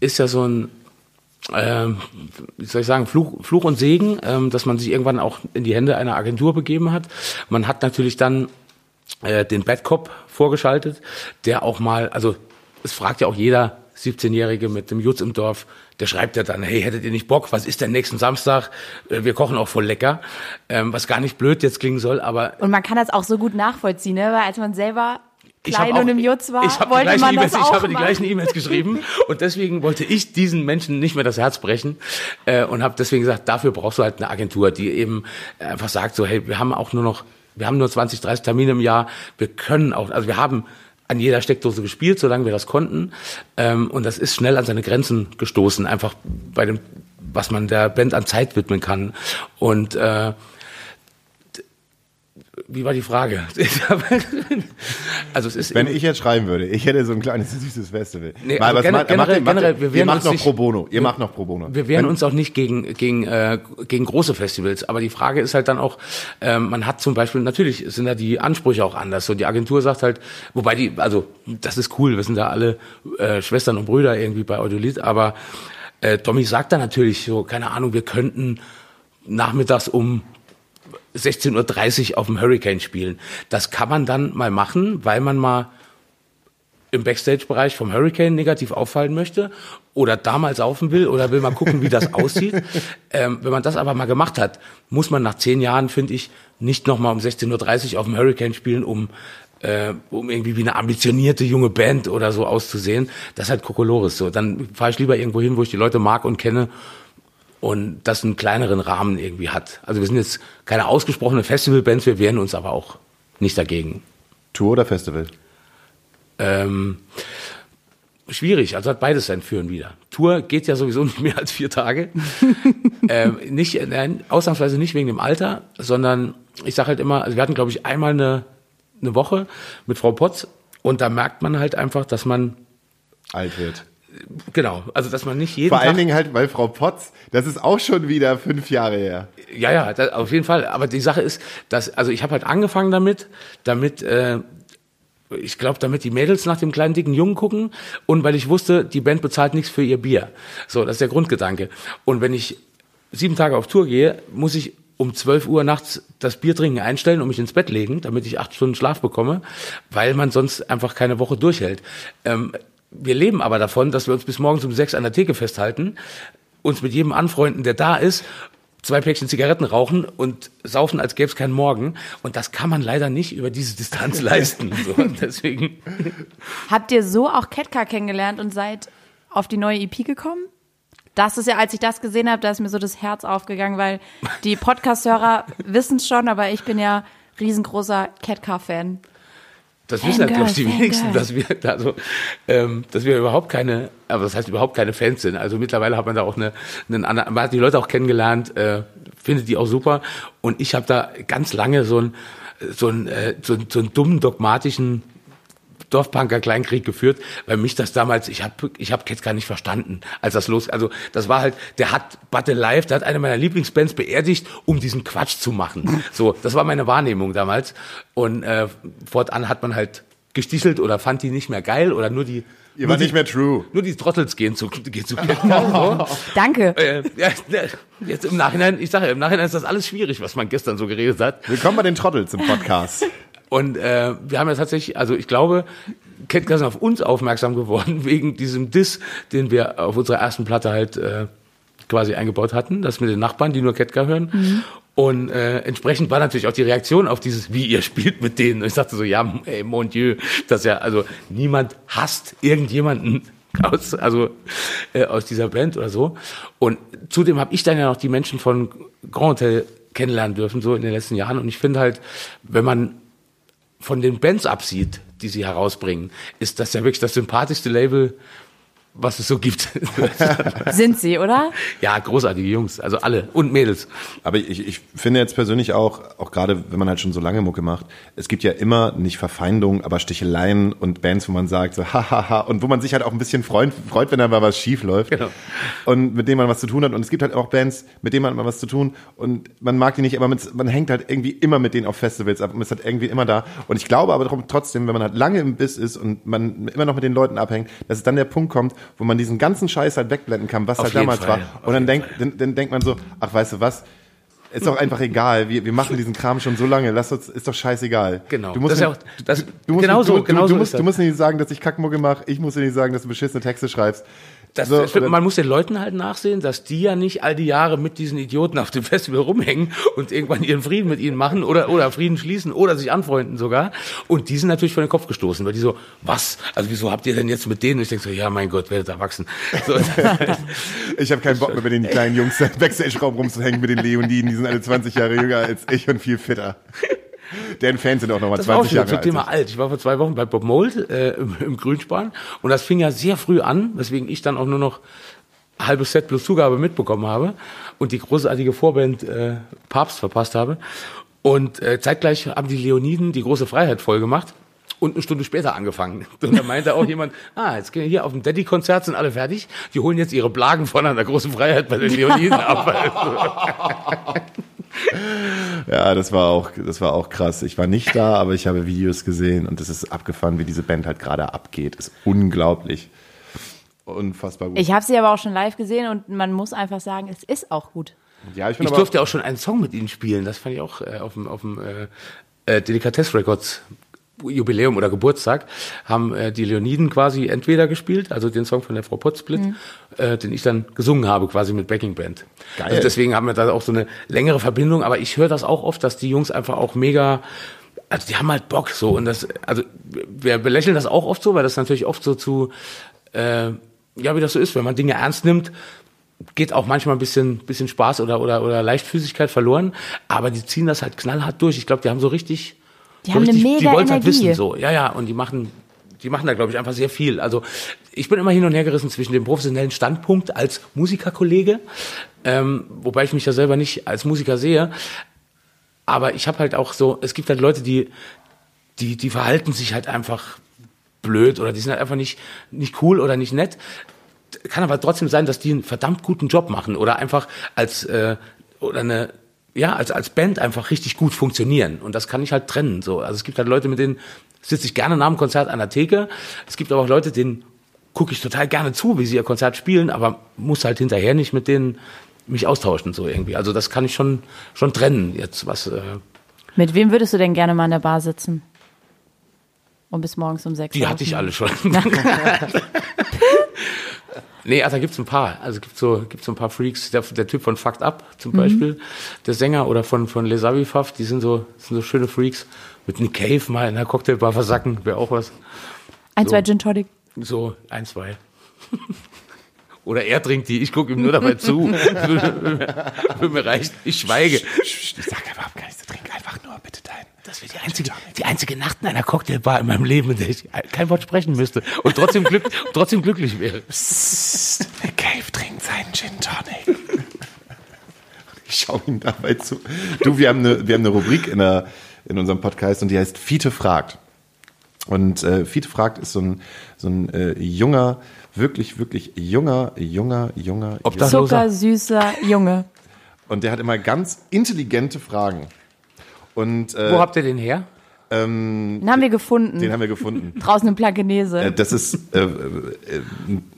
ist ja so ein, ähm, wie soll ich sagen, Fluch, Fluch und Segen, ähm, dass man sich irgendwann auch in die Hände einer Agentur begeben hat. Man hat natürlich dann äh, den Bad Cop vorgeschaltet, der auch mal, also es fragt ja auch jeder 17-Jährige mit dem Jutz im Dorf, der schreibt ja dann, hey, hättet ihr nicht Bock, was ist denn nächsten Samstag? Äh, Wir kochen auch voll lecker. Ähm, was gar nicht blöd jetzt klingen soll, aber Und man kann das auch so gut nachvollziehen, ne? weil als man selber klein auch- und im Jutz war, ich wollte man das E-Mails, auch Ich habe die gleichen E-Mails geschrieben und deswegen wollte ich diesen Menschen nicht mehr das Herz brechen äh, und habe deswegen gesagt, dafür brauchst du halt eine Agentur, die eben einfach sagt so, hey, wir haben auch nur noch, wir haben nur 20, 30 Termine im Jahr, wir können auch, also wir haben an jeder Steckdose gespielt, solange wir das konnten. Ähm, und das ist schnell an seine Grenzen gestoßen, einfach bei dem, was man der Band an Zeit widmen kann. Und äh, wie war die Frage? also es ist Wenn ich jetzt schreiben würde, ich hätte so ein kleines süßes Festival. Nee, Mal, also was gener- macht- generell- ihr- macht generell, wir ihr macht noch nicht- pro bono. Ihr macht noch pro bono. Wir wehren uns auch nicht gegen, gegen, äh, gegen große Festivals, aber die Frage ist halt dann auch, ähm, man hat zum Beispiel, natürlich sind da die Ansprüche auch anders. So die Agentur sagt halt, wobei die, also das ist cool, wir sind da alle äh, Schwestern und Brüder irgendwie bei Audiolit, aber äh, Tommy sagt da natürlich so, keine Ahnung, wir könnten nachmittags um 16.30 Uhr auf dem Hurricane spielen. Das kann man dann mal machen, weil man mal im Backstage-Bereich vom Hurricane negativ auffallen möchte oder damals saufen will oder will mal gucken, wie das aussieht. Ähm, wenn man das aber mal gemacht hat, muss man nach zehn Jahren, finde ich, nicht nochmal um 16.30 Uhr auf dem Hurricane spielen, um, äh, um irgendwie wie eine ambitionierte junge Band oder so auszusehen. Das ist halt Kokolores so. Dann fahre ich lieber irgendwo hin, wo ich die Leute mag und kenne und das einen kleineren Rahmen irgendwie hat. Also wir sind jetzt keine ausgesprochene Festivalbands, wir wehren uns aber auch nicht dagegen. Tour oder Festival? Ähm, schwierig, also hat beides sein Führen wieder. Tour geht ja sowieso nicht mehr als vier Tage. ähm, nicht, nein, ausnahmsweise nicht wegen dem Alter, sondern ich sage halt immer, also wir hatten, glaube ich, einmal eine, eine Woche mit Frau Potz und da merkt man halt einfach, dass man, Alt wird. Genau, also dass man nicht jeden Vor Tag... allen Dingen halt, weil Frau Potz, das ist auch schon wieder fünf Jahre her. Ja, ja, das, auf jeden Fall. Aber die Sache ist, dass, also ich habe halt angefangen damit, damit, äh, ich glaube, damit die Mädels nach dem kleinen dicken Jungen gucken und weil ich wusste, die Band bezahlt nichts für ihr Bier. So, das ist der Grundgedanke. Und wenn ich sieben Tage auf Tour gehe, muss ich um 12 Uhr nachts das Bier trinken einstellen und mich ins Bett legen, damit ich acht Stunden Schlaf bekomme, weil man sonst einfach keine Woche durchhält. Ähm, wir leben aber davon, dass wir uns bis morgens um sechs an der Theke festhalten, uns mit jedem anfreunden, der da ist, zwei Päckchen Zigaretten rauchen und saufen, als gäbe es keinen Morgen. Und das kann man leider nicht über diese Distanz leisten. So, deswegen, Habt ihr so auch Ketka kennengelernt und seid auf die neue EP gekommen? Das ist ja, als ich das gesehen habe, da ist mir so das Herz aufgegangen, weil die Podcast-Hörer wissen es schon, aber ich bin ja riesengroßer Ketka-Fan. Das wissen ja, glaube ich, die wenigsten, dass wir da so, ähm, dass wir überhaupt keine, aber das heißt überhaupt keine Fans sind. Also mittlerweile hat man da auch eine, einen anderen, man hat die Leute auch kennengelernt, äh, findet die auch super. Und ich habe da ganz lange so einen, so einen, äh, so, einen- so einen dummen dogmatischen Dorfpunker Kleinkrieg geführt, weil mich das damals, ich habe ich hab Ketka nicht verstanden, als das los, also das war halt, der hat Battle Live, der hat eine meiner Lieblingsbands beerdigt, um diesen Quatsch zu machen. So, das war meine Wahrnehmung damals und äh, fortan hat man halt gestichelt oder fand die nicht mehr geil oder nur die Ihr wart nicht mehr true. Nur die Trottels gehen zu, gehen zu Ketka. So. Danke. Äh, ja, jetzt im Nachhinein, ich sage ja, im Nachhinein ist das alles schwierig, was man gestern so geredet hat. Willkommen bei den Trottels im Podcast. Und äh, wir haben ja tatsächlich, also ich glaube, Ketka sind auf uns aufmerksam geworden wegen diesem Diss, den wir auf unserer ersten Platte halt äh, quasi eingebaut hatten, das mit den Nachbarn, die nur Ketka hören. Und äh, entsprechend war natürlich auch die Reaktion auf dieses, wie ihr spielt mit denen. Und ich sagte so, ja, ey, mon Dieu, das ja, also niemand hasst irgendjemanden aus, also äh, aus dieser Band oder so. Und zudem habe ich dann ja noch die Menschen von Grand Hotel kennenlernen dürfen, so in den letzten Jahren. Und ich finde halt, wenn man von den Bands absieht, die sie herausbringen, ist das ja wirklich das sympathischste Label, was es so gibt. Sind sie, oder? ja, großartige Jungs, also alle und Mädels. Aber ich, ich finde jetzt persönlich auch, auch gerade wenn man halt schon so lange Mucke macht, es gibt ja immer nicht Verfeindungen, aber Sticheleien und Bands, wo man sagt so hahaha und wo man sich halt auch ein bisschen freut, freut wenn da mal was schief läuft Genau. und mit denen man was zu tun hat. Und es gibt halt auch Bands, mit denen man mal was zu tun und man mag die nicht, aber mit, man hängt halt irgendwie immer mit denen auf Festivals ab und ist halt irgendwie immer da. Und ich glaube aber darum- trotzdem, wenn man halt lange im Biss ist und man immer noch mit den Leuten abhängt, dass es dann der Punkt kommt, wo man diesen ganzen Scheiß halt wegblenden kann, was Auf halt damals Fall, war. Und dann denkt, dann, dann denkt man so, ach weißt du was, ist doch einfach egal. Wir, wir machen diesen Kram schon so lange. Lass uns, ist doch scheißegal. Genau. Du musst, Das ist nicht- ja auch- das- du musst, genau nicht- so, du, genau du, so du, ist musst, das. du musst nicht sagen, dass ich Kackmucke mache. Ich muss dir nicht sagen, dass du beschissene Texte schreibst. Das, So, oder- man muss den Leuten halt nachsehen, dass die ja nicht all die Jahre mit diesen Idioten auf dem Festival rumhängen und irgendwann ihren Frieden mit ihnen machen oder, oder Frieden schließen oder sich anfreunden sogar. Und die sind natürlich vor den Kopf gestoßen, weil die so, was? Also wieso habt ihr denn jetzt mit denen? Und ich denke so, ja mein Gott, werdet erwachsen. So, Ich habe keinen Bock mehr, mit den kleinen Jungs im Backstage-Raum rumzuhängen, mit den Leoniden. Die sind alle 20 Jahre jünger als ich und viel fitter. Deren Fans sind auch nochmal Das war auch 20 schon Jahre alt. Thema alt. Ich war vor zwei Wochen bei Bob Mold äh, im, im Grünspan und das fing ja sehr früh an, weswegen ich dann auch nur noch halbes Set plus Zugabe mitbekommen habe und die großartige Vorband äh, Papst verpasst habe. Und äh, zeitgleich haben die Leoniden die große Freiheit voll gemacht und eine Stunde später angefangen. Und da meinte auch jemand, ah, jetzt gehen wir hier auf dem Daddy-Konzert, sind alle fertig. Die holen jetzt ihre Blagen von einer großen Freiheit bei den Leoniden ab. Ja, das war auch, das war auch krass. Ich war nicht da, aber ich habe Videos gesehen und es ist abgefahren, wie diese Band halt gerade abgeht. Ist unglaublich. Unfassbar gut. Ich habe sie aber auch schon live gesehen und man muss einfach sagen, es ist auch gut. ja, ich Ich durfte auch schon einen Song mit ihnen spielen. Das fand ich auch äh, auf dem, auf dem äh, äh, Delikatess Records Jubiläum oder Geburtstag haben äh, die Leoniden quasi entweder gespielt, also den Song von der Frau Potzsplit, äh, den ich dann gesungen habe, quasi mit Backing Band. Geil. Also deswegen haben wir da auch so eine längere Verbindung, aber ich höre das auch oft, dass die Jungs einfach auch mega also die haben halt Bock so und das also wir belächeln das auch oft so, weil das natürlich oft so zu äh, ja, wie das so ist, wenn man Dinge ernst nimmt, geht auch manchmal ein bisschen, bisschen Spaß oder, oder, oder Leichtfüßigkeit verloren, aber die ziehen das halt knallhart durch. Ich glaube, die haben so richtig, Die haben eine richtig, mega die wollen halt Energie. wissen, so. Ja, ja, und die machen, die machen da, glaube ich, einfach sehr viel. Also, ich bin immer hin und her gerissen zwischen dem professionellen Standpunkt als Musikerkollege, ähm, wobei ich mich ja selber nicht als Musiker sehe, aber ich habe halt auch so, es gibt halt Leute, die, die, die verhalten sich halt einfach blöd oder die sind halt einfach nicht, nicht cool oder nicht nett. Kann aber trotzdem sein, dass die einen verdammt guten Job machen oder einfach als äh, oder eine ja als als Band einfach richtig gut funktionieren und das kann ich halt trennen so. Also es gibt halt Leute, mit denen sitze ich gerne nach dem Konzert an der Theke. Es gibt aber auch Leute, denen gucke ich total gerne zu, wie sie ihr Konzert spielen, aber muss halt hinterher nicht mit denen mich austauschen so irgendwie. Also das kann ich schon schon trennen jetzt was. Äh, Mit wem würdest du denn gerne mal in der Bar sitzen? Und bis morgens um sechs. Die hatte ich alle schon. nee, also da gibt's ein paar. Also gibt so gibt's so ein paar Freaks. Der, der Typ von Fucked Up zum Beispiel, der Sänger oder von von Les Avifaf, die sind so sind so schöne Freaks. Mit Nick Cave mal in einer Cocktailbar versacken, wäre auch was. Ein, So. zwei Gin Tonic. So ein, zwei. Oder er trinkt die, ich gucke ihm nur dabei zu. Für mir reicht, ich schweige. ich sag überhaupt gar nichts. Trink einfach nur bitte dein. Das wäre die einzige, die einzige Nacht in einer Cocktailbar in meinem Leben, in der ich kein Wort sprechen müsste und trotzdem, glück, trotzdem glücklich wäre. Der Cave trinkt seinen Gin Tonic. Ich schaue ihm dabei zu. Du, wir haben eine, wir haben eine Rubrik in, der, in unserem Podcast und die heißt Fiete fragt. Und äh, Fiete fragt ist so ein, so ein äh, junger, wirklich, wirklich junger, junger, junger Zuckersüßer Junge. und der hat immer ganz intelligente Fragen. Und äh, Wo habt ihr den her? ähm, Den haben wir gefunden. den haben wir gefunden. Draußen in Blankenese. Äh, das ist äh, äh,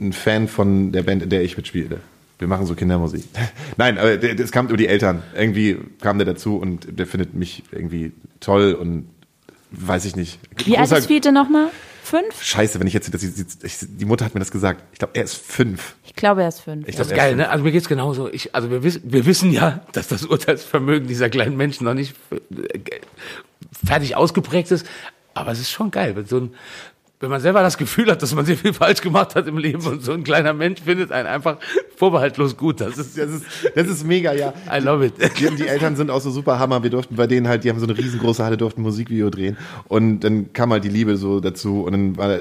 ein Fan von der Band, in der ich mitspiele. Wir machen so Kindermusik. Nein, aber das kam über die Eltern. Irgendwie kam der dazu und der findet mich irgendwie toll und weiß ich nicht. Wie alt ist Fiete nochmal? Fünf? Scheiße, wenn ich jetzt, das, ich, die Mutter hat mir das gesagt. Ich glaube, er ist fünf. Ich glaube, er ist fünf. Ich Das ist geil, ne? Also mir geht's genauso. Ich, also wir wissen, wir wissen ja, dass das Urteilsvermögen dieser kleinen Menschen noch nicht äh, fertig ausgeprägt ist. Aber es ist schon geil, wenn so ein, wenn man selber das Gefühl hat, dass man sehr viel falsch gemacht hat im Leben und so ein kleiner Mensch findet einen einfach vorbehaltlos gut. Das ist, Das ist, das ist mega, ja. I love it. Die, die Eltern sind auch so super Hammer. Wir durften bei denen halt, die haben so eine riesengroße Halle, durften ein Musikvideo drehen. Und dann kam halt die Liebe so dazu. Und dann war,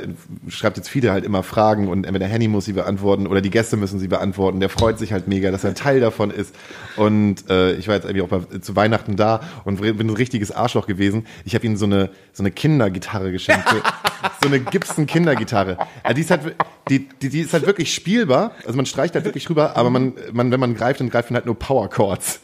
schreibt jetzt viele halt immer Fragen und entweder Henny muss sie beantworten oder die Gäste müssen sie beantworten. Der freut sich halt mega, dass er ein Teil davon ist. Und äh, ich war jetzt irgendwie auch bei, zu Weihnachten da und bin ein richtiges Arschloch gewesen. Ich habe ihm so eine, so eine Kindergitarre geschenkt. so eine Gibson Kindergitarre. Ja, die ist halt, die, die, die ist halt wirklich spielbar. Also man streicht halt wirklich rüber, aber man, man, wenn man greift, dann greift man halt nur Power Chords.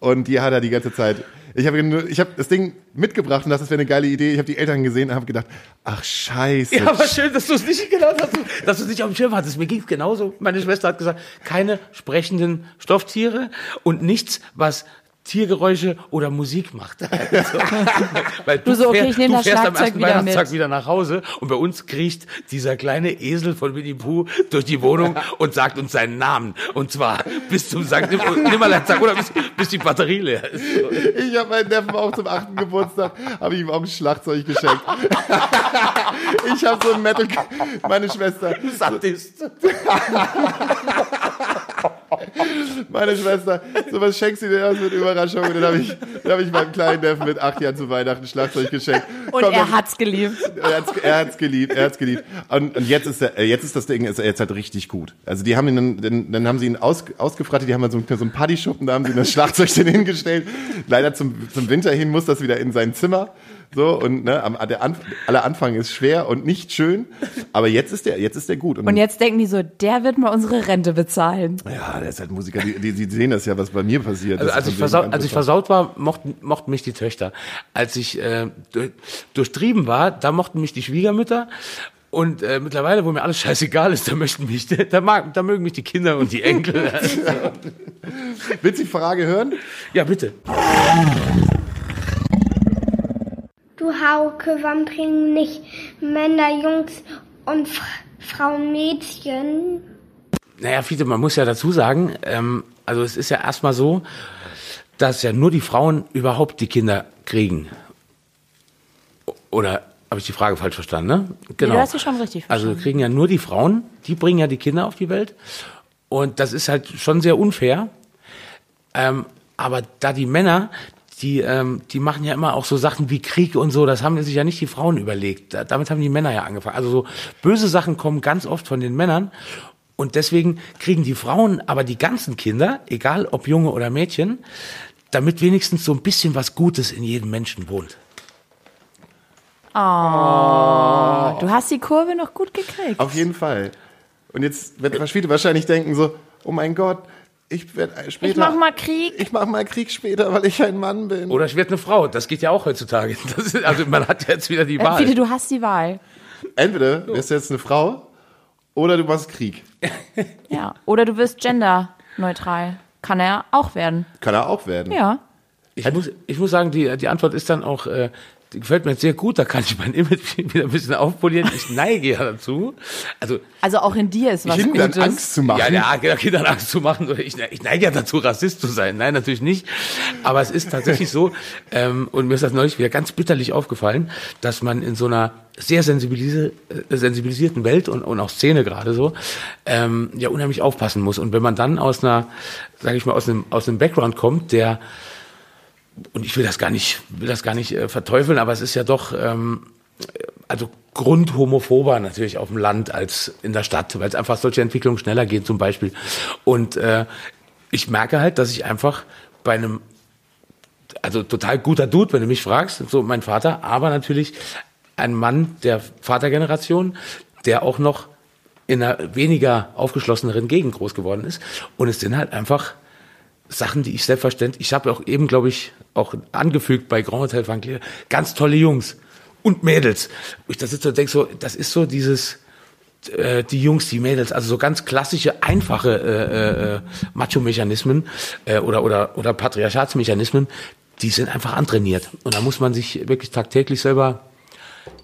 Und die hat er die ganze Zeit. Ich habe ich hab das Ding mitgebracht und das wäre eine geile Idee. Ich habe die Eltern gesehen und habe gedacht, ach scheiße. Ja, aber schön, dass du es nicht genau, du, dass du es nicht auf dem Schirm hattest. Mir ging es genauso. Meine Schwester hat gesagt, keine sprechenden Stofftiere und nichts, was Tiergeräusche oder Musik macht. Also, weil du, Du so, okay, fähr- ich nehm du das fährst am Schlagzeug ersten wieder Weihnachtstag mit. wieder nach Hause und bei uns kriecht dieser kleine Esel von Winnie Pooh durch die Wohnung und sagt uns seinen Namen. Und zwar bis zum Sankt Nimmerleinstag oder bis, bis die Batterie leer ist. Ich habe meinen Neffen auch zum achten Geburtstag, habe ich ihm auch ein Schlagzeug geschenkt. ich habe so ein Metal, meine Schwester, Sadist. meine Schwester, so was schenkst du dir aus mit Überraschung? Und dann habe ich, dann hab ich meinem kleinen Neffen mit acht Jahren zu Weihnachten ein Schlagzeug geschenkt. Und Komm, er dann- hat's geliebt. Er hat's, er hat's geliebt, er hat's geliebt. Und, und jetzt ist der, äh, jetzt ist das Ding ist jetzt halt richtig gut. Also die haben ihn dann, dann, dann haben sie ihn aus, ausgefrattet, die haben dann so, einen- so einen Partyschuppen, da haben sie das Schlagzeug dann hingestellt. Leider zum, zum Winter hin muss das wieder in sein Zimmer. So, und ne, am, der Anf aller Anfang ist schwer und nicht schön. Aber jetzt ist der, jetzt ist der gut. Und jetzt denken die so, der wird mal unsere Rente bezahlen. ja, der ist halt Musiker, die, die, die sehen das ja, was bei mir passiert. Also als ist ich, versaut, als ich versaut war, mochten, mochten mich die Töchter. Als ich äh, durch, durchtrieben war, da mochten mich die Schwiegermütter. Und äh, mittlerweile, wo mir alles scheißegal ist, da möchten mich, da, mag, da mögen mich die Kinder und die Enkel. Also, Willst du die Frage hören? ja, bitte. Du Hauke, wann bringen nicht Männer, Jungs und F Frauen Mädchen? Naja, Fiete, man muss ja dazu sagen, ähm, also es ist ja erstmal so, dass ja nur die Frauen überhaupt die Kinder kriegen. Oder habe ich die Frage falsch verstanden, ne? Genau. du hast sie schon richtig Also verstanden. kriegen ja nur die Frauen, die bringen ja die Kinder auf die Welt. Und das ist halt schon sehr unfair. Ähm, aber da die Männer, die, ähm, die machen ja immer auch so Sachen wie Krieg und so, das haben sich ja nicht die Frauen überlegt. Da, damit haben die Männer ja angefangen. Also so böse Sachen kommen ganz oft von den Männern. Und deswegen kriegen die Frauen aber die ganzen Kinder, egal ob Junge oder Mädchen, damit wenigstens so ein bisschen was Gutes in jedem Menschen wohnt. Du hast die Kurve noch gut gekriegt. Auf jeden Fall. Und jetzt wird Verschwiete wahrscheinlich denken so, oh mein Gott, ich werde später. Ich mach mal Krieg. Ich mach mal Krieg später, weil ich ein Mann bin. Oder ich werde eine Frau. Das geht ja auch heutzutage. Das ist, also man hat ja jetzt wieder die Wahl. Fiete, du hast die Wahl. Entweder wirst du jetzt eine Frau oder du machst Krieg. Ja. Oder du wirst genderneutral. Kann er auch werden. Kann er auch werden. Ja. Ich muss, ich muss sagen, die, die Antwort ist dann auch, äh, die gefällt mir jetzt sehr gut, da kann ich mein Image wieder ein bisschen aufpolieren. Ich neige ja dazu. Also, Also auch in dir ist was Kindern Gutes. Angst zu machen. ja, ja, Kinder- Kindern Angst zu machen. Oder ich, ich neige ja dazu, Rassist zu sein. Nein, natürlich nicht. Aber es ist tatsächlich so, ähm, und mir ist das neulich wieder ganz bitterlich aufgefallen, dass man in so einer sehr sensibilisi äh, sensibilisierten Welt und, und auch Szene gerade so, ähm, ja unheimlich aufpassen muss. Und wenn man dann aus einer, sage ich mal, aus einem, aus einem Background kommt, der und ich will das gar nicht, will das gar nicht äh, verteufeln, aber es ist ja doch ähm, also grundhomophober natürlich auf dem Land als in der Stadt, weil es einfach solche Entwicklungen schneller gehen zum Beispiel. Und äh, ich merke halt, dass ich einfach bei einem also total guter Dude, wenn du mich fragst, so mein Vater, aber natürlich ein Mann der Vatergeneration, der auch noch in einer weniger aufgeschlosseneren Gegend groß geworden ist. Und es sind halt einfach Sachen, die ich selbstverständlich, ich habe auch eben, glaube ich, auch angefügt bei Grand Hotel Van Cleer, ganz tolle Jungs und Mädels. Ich da sitze und denke so, das ist so dieses, äh, die Jungs, die Mädels, also so ganz klassische, einfache äh, äh, Macho-Mechanismen äh, oder, oder, oder Patriarchatsmechanismen, die sind einfach antrainiert. Und da muss man sich wirklich tagtäglich selber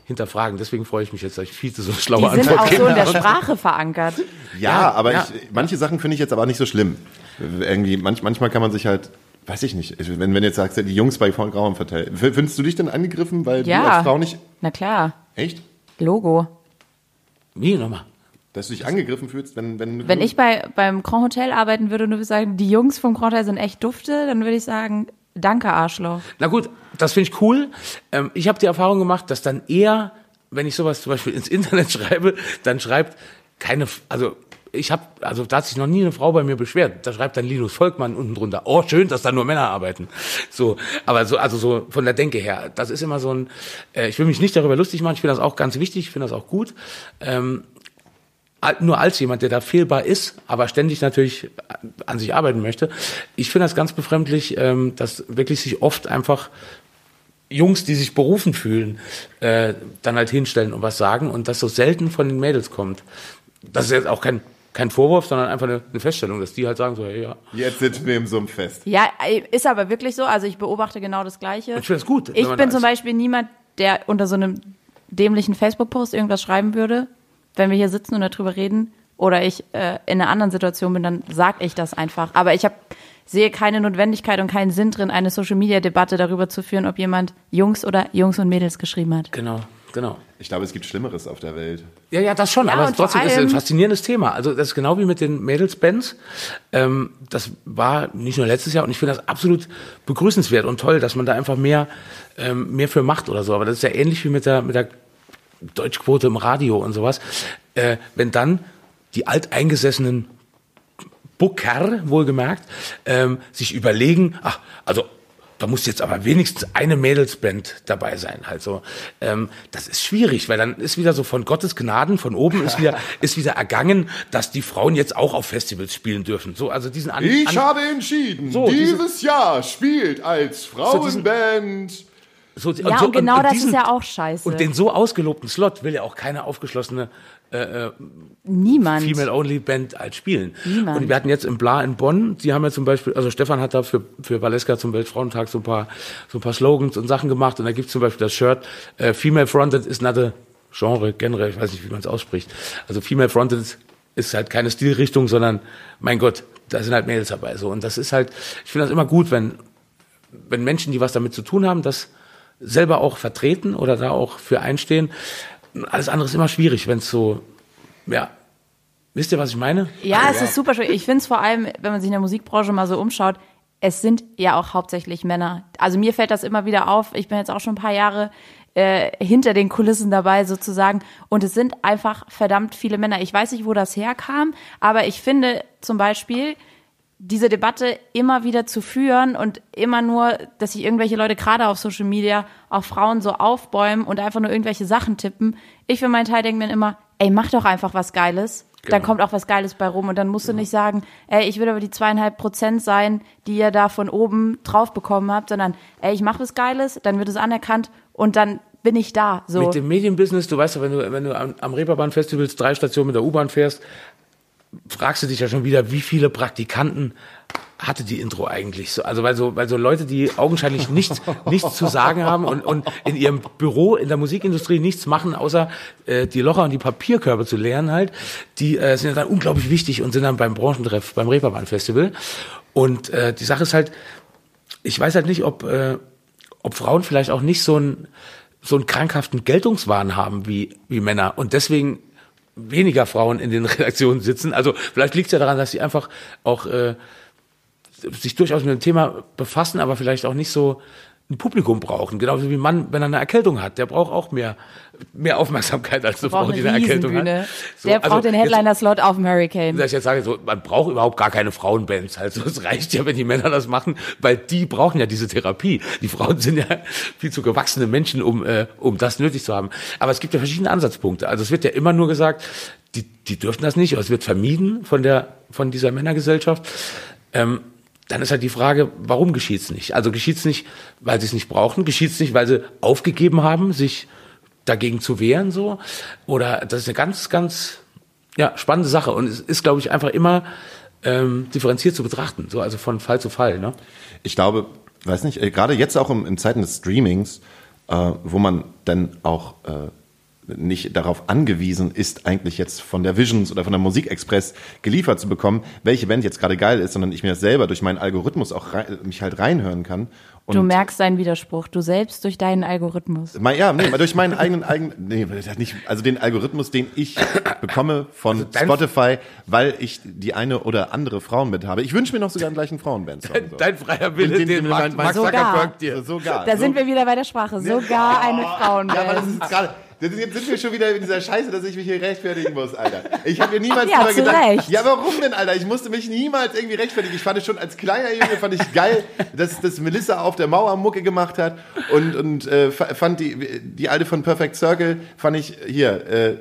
hinterfragen. Deswegen freue ich mich jetzt, dass ich viel zu so schlaue Die sind Antwort auch so in der. Sprache verankert. Ja, Ja, aber ja. Ich, manche Sachen finde ich jetzt aber nicht so schlimm. Irgendwie, manch, manchmal kann man sich halt, weiß ich nicht, wenn, wenn du jetzt sagst, die Jungs bei von Grauem verteilt. Findest du dich denn angegriffen, weil du Ja. als Frau nicht, Na klar. echt? Logo. Wie nochmal? Dass du dich angegriffen fühlst, wenn, wenn, Wenn ich bei, beim Grand Hotel arbeiten würde und du würdest sagen, die Jungs vom Grand Hotel sind echt dufte, dann würde ich sagen, danke Arschloch. Na gut, das finde ich cool. Ähm, ich habe die Erfahrung gemacht, dass dann eher, wenn ich sowas zum Beispiel ins Internet schreibe, dann schreibt keine, also ich habe, also da hat sich noch nie eine Frau bei mir beschwert. Da schreibt dann Linus Volkmann unten drunter. Oh, schön, dass da nur Männer arbeiten. So, aber so, also so von der Denke her, das ist immer so ein. Äh, ich will mich nicht darüber lustig machen. Ich finde das auch ganz wichtig. Ich finde das auch gut. Ähm, nur als jemand, der da fehlbar ist, aber ständig natürlich an sich arbeiten möchte. Ich finde das ganz befremdlich, ähm, dass wirklich sich oft einfach Jungs, die sich berufen fühlen, äh, dann halt hinstellen und was sagen und das so selten von den Mädels kommt. Das ist jetzt auch kein, kein Vorwurf, sondern einfach eine, eine Feststellung, dass die halt sagen so, hey, ja. Jetzt sitzen wir im Sumpf fest. Ja, ist aber wirklich so. Also ich beobachte genau das Gleiche. Ich finde das gut. Ich bin zum Beispiel niemand, der unter so einem dämlichen Facebook-Post irgendwas schreiben würde. Wenn wir hier sitzen und darüber reden oder ich äh, in einer anderen Situation bin, dann sag ich das einfach. Aber ich hab, sehe keine Notwendigkeit und keinen Sinn drin, eine Social-Media-Debatte darüber zu führen, ob jemand Jungs oder Jungs und Mädels geschrieben hat. Genau, genau. Ich glaube, es gibt Schlimmeres auf der Welt. Ja, ja, das schon, Ja, aber trotzdem ist es ein faszinierendes Thema. Also das ist genau wie mit den Mädelsbands. Ähm, das war nicht nur letztes Jahr und ich finde das absolut begrüßenswert und toll, dass man da einfach mehr, ähm, mehr für macht oder so. Aber das ist ja ähnlich wie mit der, mit der Deutschquote im Radio und sowas. Äh, wenn dann die alteingesessenen Booker, wohlgemerkt, ähm, sich überlegen, ach, also da muss jetzt aber wenigstens eine Mädelsband dabei sein. Halt so. Ähm, das ist schwierig, weil dann ist wieder so von Gottes Gnaden, von oben ist wieder, ist wieder ergangen, dass die Frauen jetzt auch auf Festivals spielen dürfen. So, also diesen an, Ich an, habe entschieden, So, diese- dieses Jahr spielt als Frauenband. so, Ja, so- und genau das diesen- ist ja auch scheiße. Und den so ausgelobten Slot will ja auch keine aufgeschlossene Niemand. Female-Only-Band als spielen. Niemand. Und wir hatten jetzt im Bla in Bonn, die haben ja zum Beispiel, also Stefan hat da für, für Valeska zum Weltfrauentag so ein paar, so ein paar Slogans und Sachen gemacht und da gibt's zum Beispiel das Shirt, äh, Female Fronted is not a Genre, generell, ich weiß nicht, wie man es ausspricht. Also Female Fronted ist halt keine Stilrichtung, sondern, mein Gott, da sind halt Mädels dabei, so. Und das ist halt, ich finde das immer gut, wenn, wenn Menschen, die was damit zu tun haben, das selber auch vertreten oder da auch für einstehen. Alles andere ist immer schwierig, wenn es so, ja, wisst ihr, was ich meine? Ja, es ist super schwierig. Ich finde es vor allem, wenn man sich in der Musikbranche mal so umschaut, es sind ja auch hauptsächlich Männer. Also mir fällt das immer wieder auf. Ich bin jetzt auch schon ein paar Jahre äh, hinter den Kulissen dabei sozusagen. Und es sind einfach verdammt viele Männer. Ich weiß nicht, wo das herkam, aber ich finde zum Beispiel, diese Debatte immer wieder zu führen und immer nur, dass sich irgendwelche Leute gerade auf Social Media auf Frauen so aufbäumen und einfach nur irgendwelche Sachen tippen. Ich für meinen Teil denke mir immer, ey, mach doch einfach was Geiles. Dann Genau. kommt auch was Geiles bei rum und dann musst du nicht sagen, ey, ich will aber die zweieinhalb Prozent sein, die ihr da von oben drauf bekommen habt, sondern ey, ich mache was Geiles, dann wird es anerkannt und dann bin ich da. So. Mit dem Medienbusiness, du weißt ja, wenn du, wenn du am, am Reeperbahn-Festivals drei Stationen mit der U-Bahn fährst, fragst du dich ja schon wieder, wie viele Praktikanten hatte die Intro eigentlich so? Also weil so, weil so Leute, die augenscheinlich nichts, nichts zu sagen haben und, und in ihrem Büro in der Musikindustrie nichts machen, außer äh, die Locher und die Papierkörbe zu leeren halt, die äh, sind ja dann unglaublich wichtig und sind dann beim Branchentreff, beim Reeperbahn Festival. Und äh, die Sache ist halt, ich weiß halt nicht, ob, äh, ob Frauen vielleicht auch nicht so einen so einen krankhaften Geltungswahn haben wie, wie Männer und deswegen weniger Frauen in den Redaktionen sitzen. Also vielleicht liegt es ja daran, dass sie einfach auch äh, sich durchaus mit dem Thema befassen, aber vielleicht auch nicht so ein Publikum brauchen. Genauso wie ein Mann, wenn er eine Erkältung hat, der braucht auch mehr, mehr Aufmerksamkeit als eine Frau, die eine eine Erkältung hat. So, Der braucht also den Headliner-Slot auf dem Hurricane. ich jetzt sage, so, man braucht überhaupt gar keine Frauenbands. Also es reicht ja, wenn die Männer das machen, weil die brauchen ja diese Therapie. Die Frauen sind ja viel zu gewachsene Menschen, um, äh, um das nötig zu haben. Aber es gibt ja verschiedene Ansatzpunkte. Also es wird ja immer nur gesagt, die, die dürfen das nicht, oder es wird vermieden von der von dieser Männergesellschaft. Ähm, dann ist halt die Frage, warum geschieht's nicht? Also geschieht's nicht, weil sie es nicht brauchen, geschieht's nicht, weil sie aufgegeben haben, sich dagegen zu wehren, so? Oder das ist eine ganz, ganz ja, spannende Sache und es ist, glaube ich, einfach immer ähm, differenziert zu betrachten, so also von Fall zu Fall. Ne? Ich glaube, weiß nicht, äh, gerade jetzt auch im, in Zeiten des Streamings, äh, wo man dann auch äh, nicht darauf angewiesen ist, eigentlich jetzt von der Visions oder von der Musikexpress geliefert zu bekommen, welche Band jetzt gerade geil ist, sondern ich mir das selber durch meinen Algorithmus auch rein, mich halt reinhören kann. Und Du merkst deinen Widerspruch, du selbst durch deinen Algorithmus. Mein, ja, nee, durch meinen eigenen, eigenen, nee, nicht, also den Algorithmus, den ich bekomme von dein- Spotify, weil ich die eine oder andere Frauenband habe. Ich wünsche mir noch sogar einen gleichen Frauenband. Dein, dein freier Wille, Den- den, den- Max Sogar. Zuckerberg dir. sogar. Da so, sind wir wieder bei der Sprache. Sogar eine Ja, aber das Frauenband. ist gerade. Jetzt sind wir schon wieder in dieser Scheiße, dass ich mich hier rechtfertigen muss, Alter. Ich habe mir niemals Ja, drüber gedacht. Recht. Ja, warum denn, Alter? Ich musste mich niemals irgendwie rechtfertigen. Ich fand es schon als kleiner Junge fand ich geil, dass, dass Melissa auf der Mauer Mucke gemacht hat und und äh, fa- fand die die alte von Perfect Circle fand ich hier. Äh,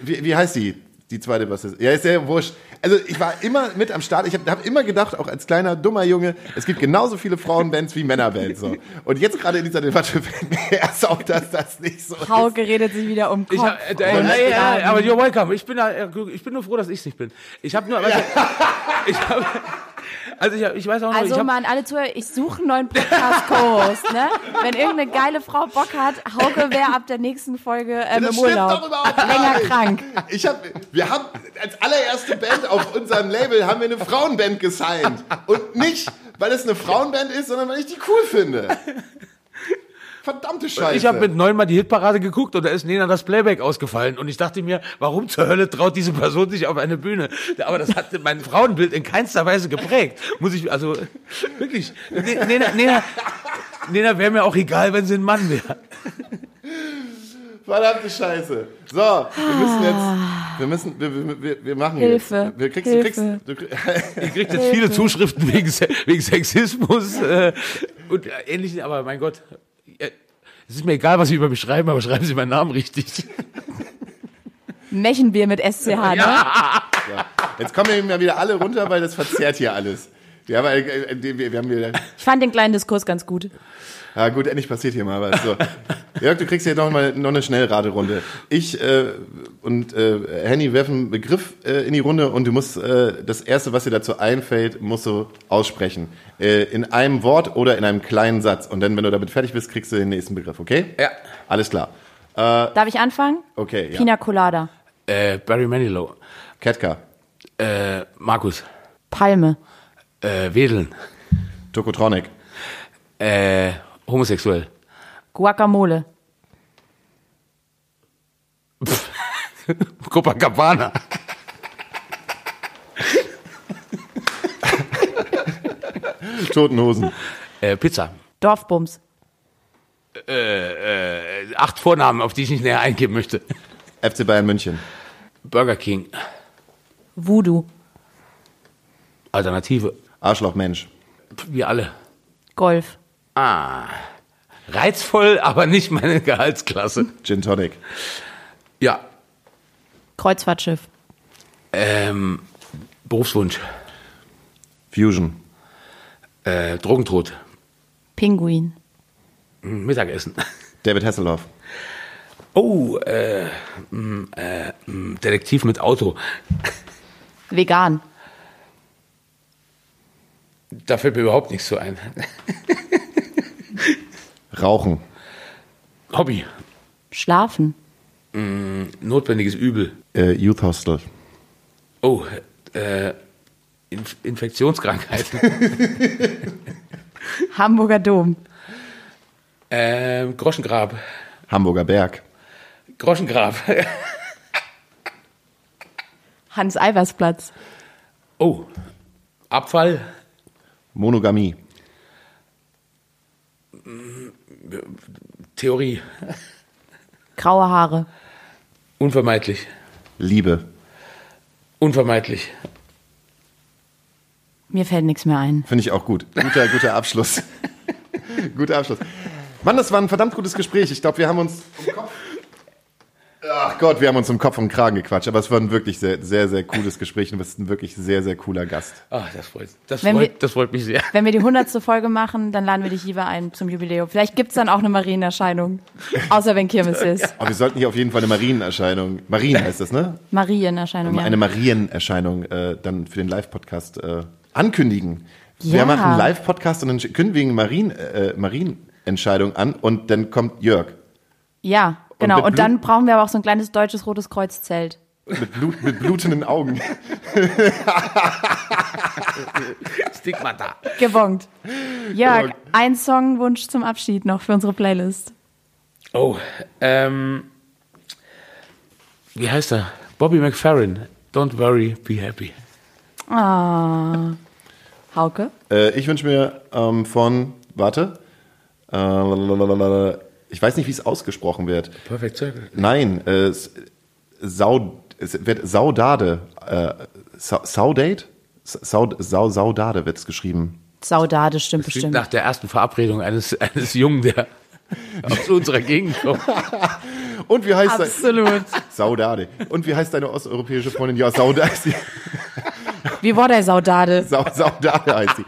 wie, wie heißt die? Die zweite, was ist? Ja, ist ja wurscht. Also ich war immer mit am Start. Ich habe hab immer gedacht, auch als kleiner dummer Junge, es gibt genauso viele Frauenbands wie Männerbands. So. Und jetzt gerade in dieser Debatte fällt mir erst auf, dass das nicht so ist. Hauke redet sich wieder um Kopf. Ich hab, äh, äh, äh, äh, aber you're welcome. Ich bin, da, äh, ich bin nur froh, dass ich nicht bin. Ich habe nur, du, ich habe, also ich, hab, ich weiß auch noch, ich Also habe mal an alle Zuhörer, ich suche einen neuen Podcast-Co-Host, ne? Wenn irgendeine geile Frau Bock hat, Hauke wäre ab der nächsten Folge ähm, Das im stimmt Urlaub. doch überhaupt Länger nicht. krank. Ich hab, wir haben als allererste Band auf unserem Label haben wir eine Frauenband gesigned. Und nicht, weil es eine Frauenband ist, sondern weil ich die cool finde. Verdammte Scheiße. ich habe mit neunmal die Hitparade geguckt und da ist Nena das Playback ausgefallen und ich dachte mir, warum zur Hölle traut diese Person sich auf eine Bühne? Aber das hat mein Frauenbild in keinster Weise geprägt. Muss ich, also wirklich, Ne- Nena, Nena, Nena wäre mir auch egal, wenn sie ein Mann wäre. Verdammte Scheiße. So, wir müssen jetzt, wir müssen, wir, wir, wir, machen Hilfe. jetzt. Wir kriegst, Hilfe. Du kriegst, du kriegst, Ihr kriegt jetzt viele Zuschriften wegen, Se- wegen Sexismus äh, und äh, ähnlichen, aber mein Gott, es ist mir egal, was Sie über mich schreiben, aber schreiben Sie meinen Namen richtig. Mechenbier mit SCH, ne? jetzt kommen wir mal wieder alle runter, weil das verzerrt hier alles. Wir haben, äh, äh, wir, wir haben wieder, Ich fand den kleinen Diskurs ganz gut. Ja gut, endlich passiert hier mal was. So. Jörg, du kriegst hier noch mal noch eine Schnellraterunde. Ich äh, und äh, Henny werfen einen Begriff äh, in die Runde und du musst äh, das erste, was dir dazu einfällt, musst du aussprechen. Äh, in einem Wort oder in einem kleinen Satz. Und dann, wenn du damit fertig bist, kriegst du den nächsten Begriff, okay? Ja. Alles klar. Darf ich anfangen? Okay, ja. Pina Colada. Äh, Barry Manilow, Ketka, äh, Markus, Palme. äh, Wedeln, Tokotronic, äh, homosexuell, Guacamole. Copacabana, Toten Hosen, äh, Pizza, Dorfbums. äh, acht Vornamen, auf die ich nicht näher eingehen möchte. FC Bayern München, Burger King, Voodoo. Alternative, Arschloch Mensch, wir alle. Golf. Ah, reizvoll, aber nicht meine Gehaltsklasse. Gin Tonic, Ja, Kreuzfahrtschiff. ähm, Berufswunsch, Fusion, äh, Drogentod, Pinguin. Hm, Mittagessen. David Hasselhoff, Oh, äh, mh, äh, mh, Detektiv mit Auto. Vegan. Da fällt mir überhaupt nichts so ein. Rauchen, Hobby, Schlafen. notwendiges Übel. äh, Youth Hostel, Oh, äh, Inf Infektionskrankheiten. Hamburger Dom. ähm, Groschengrab. Hamburger Berg, Groschengrab. Hans-Albers-Platz. oh, Abfall. Monogamie, Theorie. Graue Haare. Unvermeidlich. Liebe, Unvermeidlich. Mir fällt nichts mehr ein. Finde ich auch gut. Guter, guter Abschluss. guter Abschluss. Mann, das war ein verdammt gutes Gespräch. Ich glaube, wir haben uns um Kopf. Äh, Ach Gott, wir haben uns im Kopf und Kragen gequatscht, aber es war ein wirklich sehr, sehr, sehr cooles Gespräch und du bist ein wirklich sehr, sehr cooler Gast. Ah, das freut, das, Wenn wir- freut, das freut mich sehr. Wenn wir die hundertste Folge machen, dann laden wir dich lieber ein zum Jubiläum. Vielleicht gibt's dann auch eine Marienerscheinung. Außer wenn Kirmes ist. Aber wir sollten hier auf jeden Fall eine Marienerscheinung, Marien heißt das, ne? Marienerscheinung, ja. Eine Marienerscheinung äh, dann für den Live-Podcast äh, ankündigen. Ja. Wir machen einen Live-Podcast und dann kündigen Marien, äh, Marienentscheidung an und dann kommt Jörg Ja, genau. mit Und, dann brauchen wir aber auch so ein kleines deutsches Rotes Kreuzzelt. mit, Blut, mit blutenden Augen. Stigmata. Gewonkt. Jörg, ein Songwunsch zum Abschied noch für unsere Playlist. Oh, ähm, wie heißt er? Bobby McFerrin. Don't worry, be happy. Ah. Hauke? Äh, ich wünsche mir ähm, von, warte, äh, ich weiß nicht, wie es ausgesprochen wird. Perfect Circle. Nein, äh, Sau, es wird Saudade, äh, Sa- Saudade? Sau, Sau, Saudade wird es geschrieben. Saudade, stimmt Klingt bestimmt. nach der ersten Verabredung eines, eines Jungen, der aus unserer Gegend kommt. Und wie heißt dein, Absolut. Saudade. Und wie heißt deine osteuropäische Freundin? Ja, Saudade. Sie, Wie war der Saudade? Sau, Saudade heißt sie.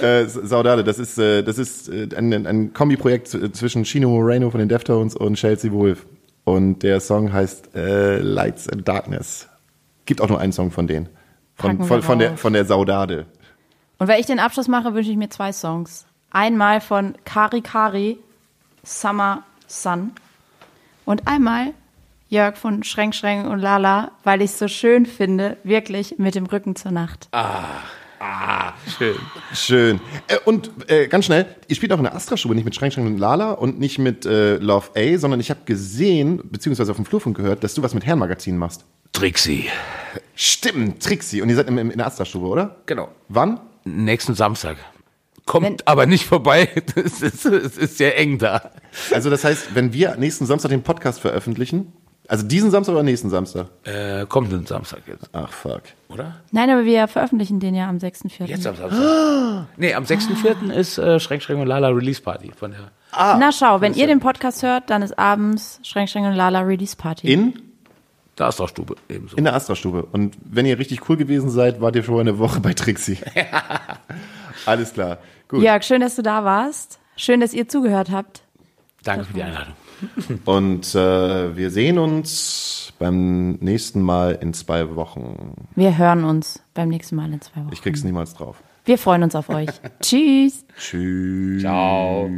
Äh, Saudade, das ist, äh, das ist äh, ein, ein Kombiprojekt zwischen Chino Moreno von den Deftones und Chelsea Wolf. Und der Song heißt äh, Lights and Darkness. Gibt auch nur einen Song von denen. Von, von, von, der, von der Saudade. Und wenn ich den Abschluss mache, wünsche ich mir zwei Songs. Einmal von Kari Kari, Summer Sun. Und einmal Jörg von Schränk Schränk und Lala, weil ich es so schön finde, wirklich mit dem Rücken zur Nacht. Schön. Schön. Äh, und äh, ganz schnell, ihr spielt auch in der Astra-Stube, nicht mit Schränk, Schränk und Lala und nicht mit äh, Love A, sondern ich habe gesehen, beziehungsweise auf dem Flurfunk gehört, dass du was mit Herrenmagazin machst. Trixie. Stimmt, Trixie. Und ihr seid im, im, in der Astra-Stube, oder? Genau. Wann? Nächsten Samstag. Kommt Wenn- aber nicht vorbei. Es ist, es ist sehr eng da. Also das heißt, wenn wir nächsten Samstag den Podcast veröffentlichen, also diesen Samstag oder nächsten Samstag? Äh, kommt ein Samstag jetzt, Ach fuck. oder? Nein, aber wir veröffentlichen den ja am 6.4. Jetzt am Samstag. Nee, am 6.4. ist äh, Schränk, Schränk und Lala Release Party von der. Na schau, wenn ihr den Podcast hört, dann ist abends Schränk Schränk und Lala Release Party. In? Da ist doch Stube ebenso. In der Astra-Stube. Und wenn ihr richtig cool gewesen seid, wart ihr schon eine Woche bei Trixie. Alles klar. Gut. Jörg, schön, dass du da warst. Schön, dass ihr zugehört habt. Danke für die Einladung. Und äh, wir sehen uns beim nächsten Mal in zwei Wochen. Wir hören uns beim nächsten Mal in zwei Wochen. Ich krieg's niemals drauf. Wir freuen uns auf euch. Tschüss. Tschüss. Ciao.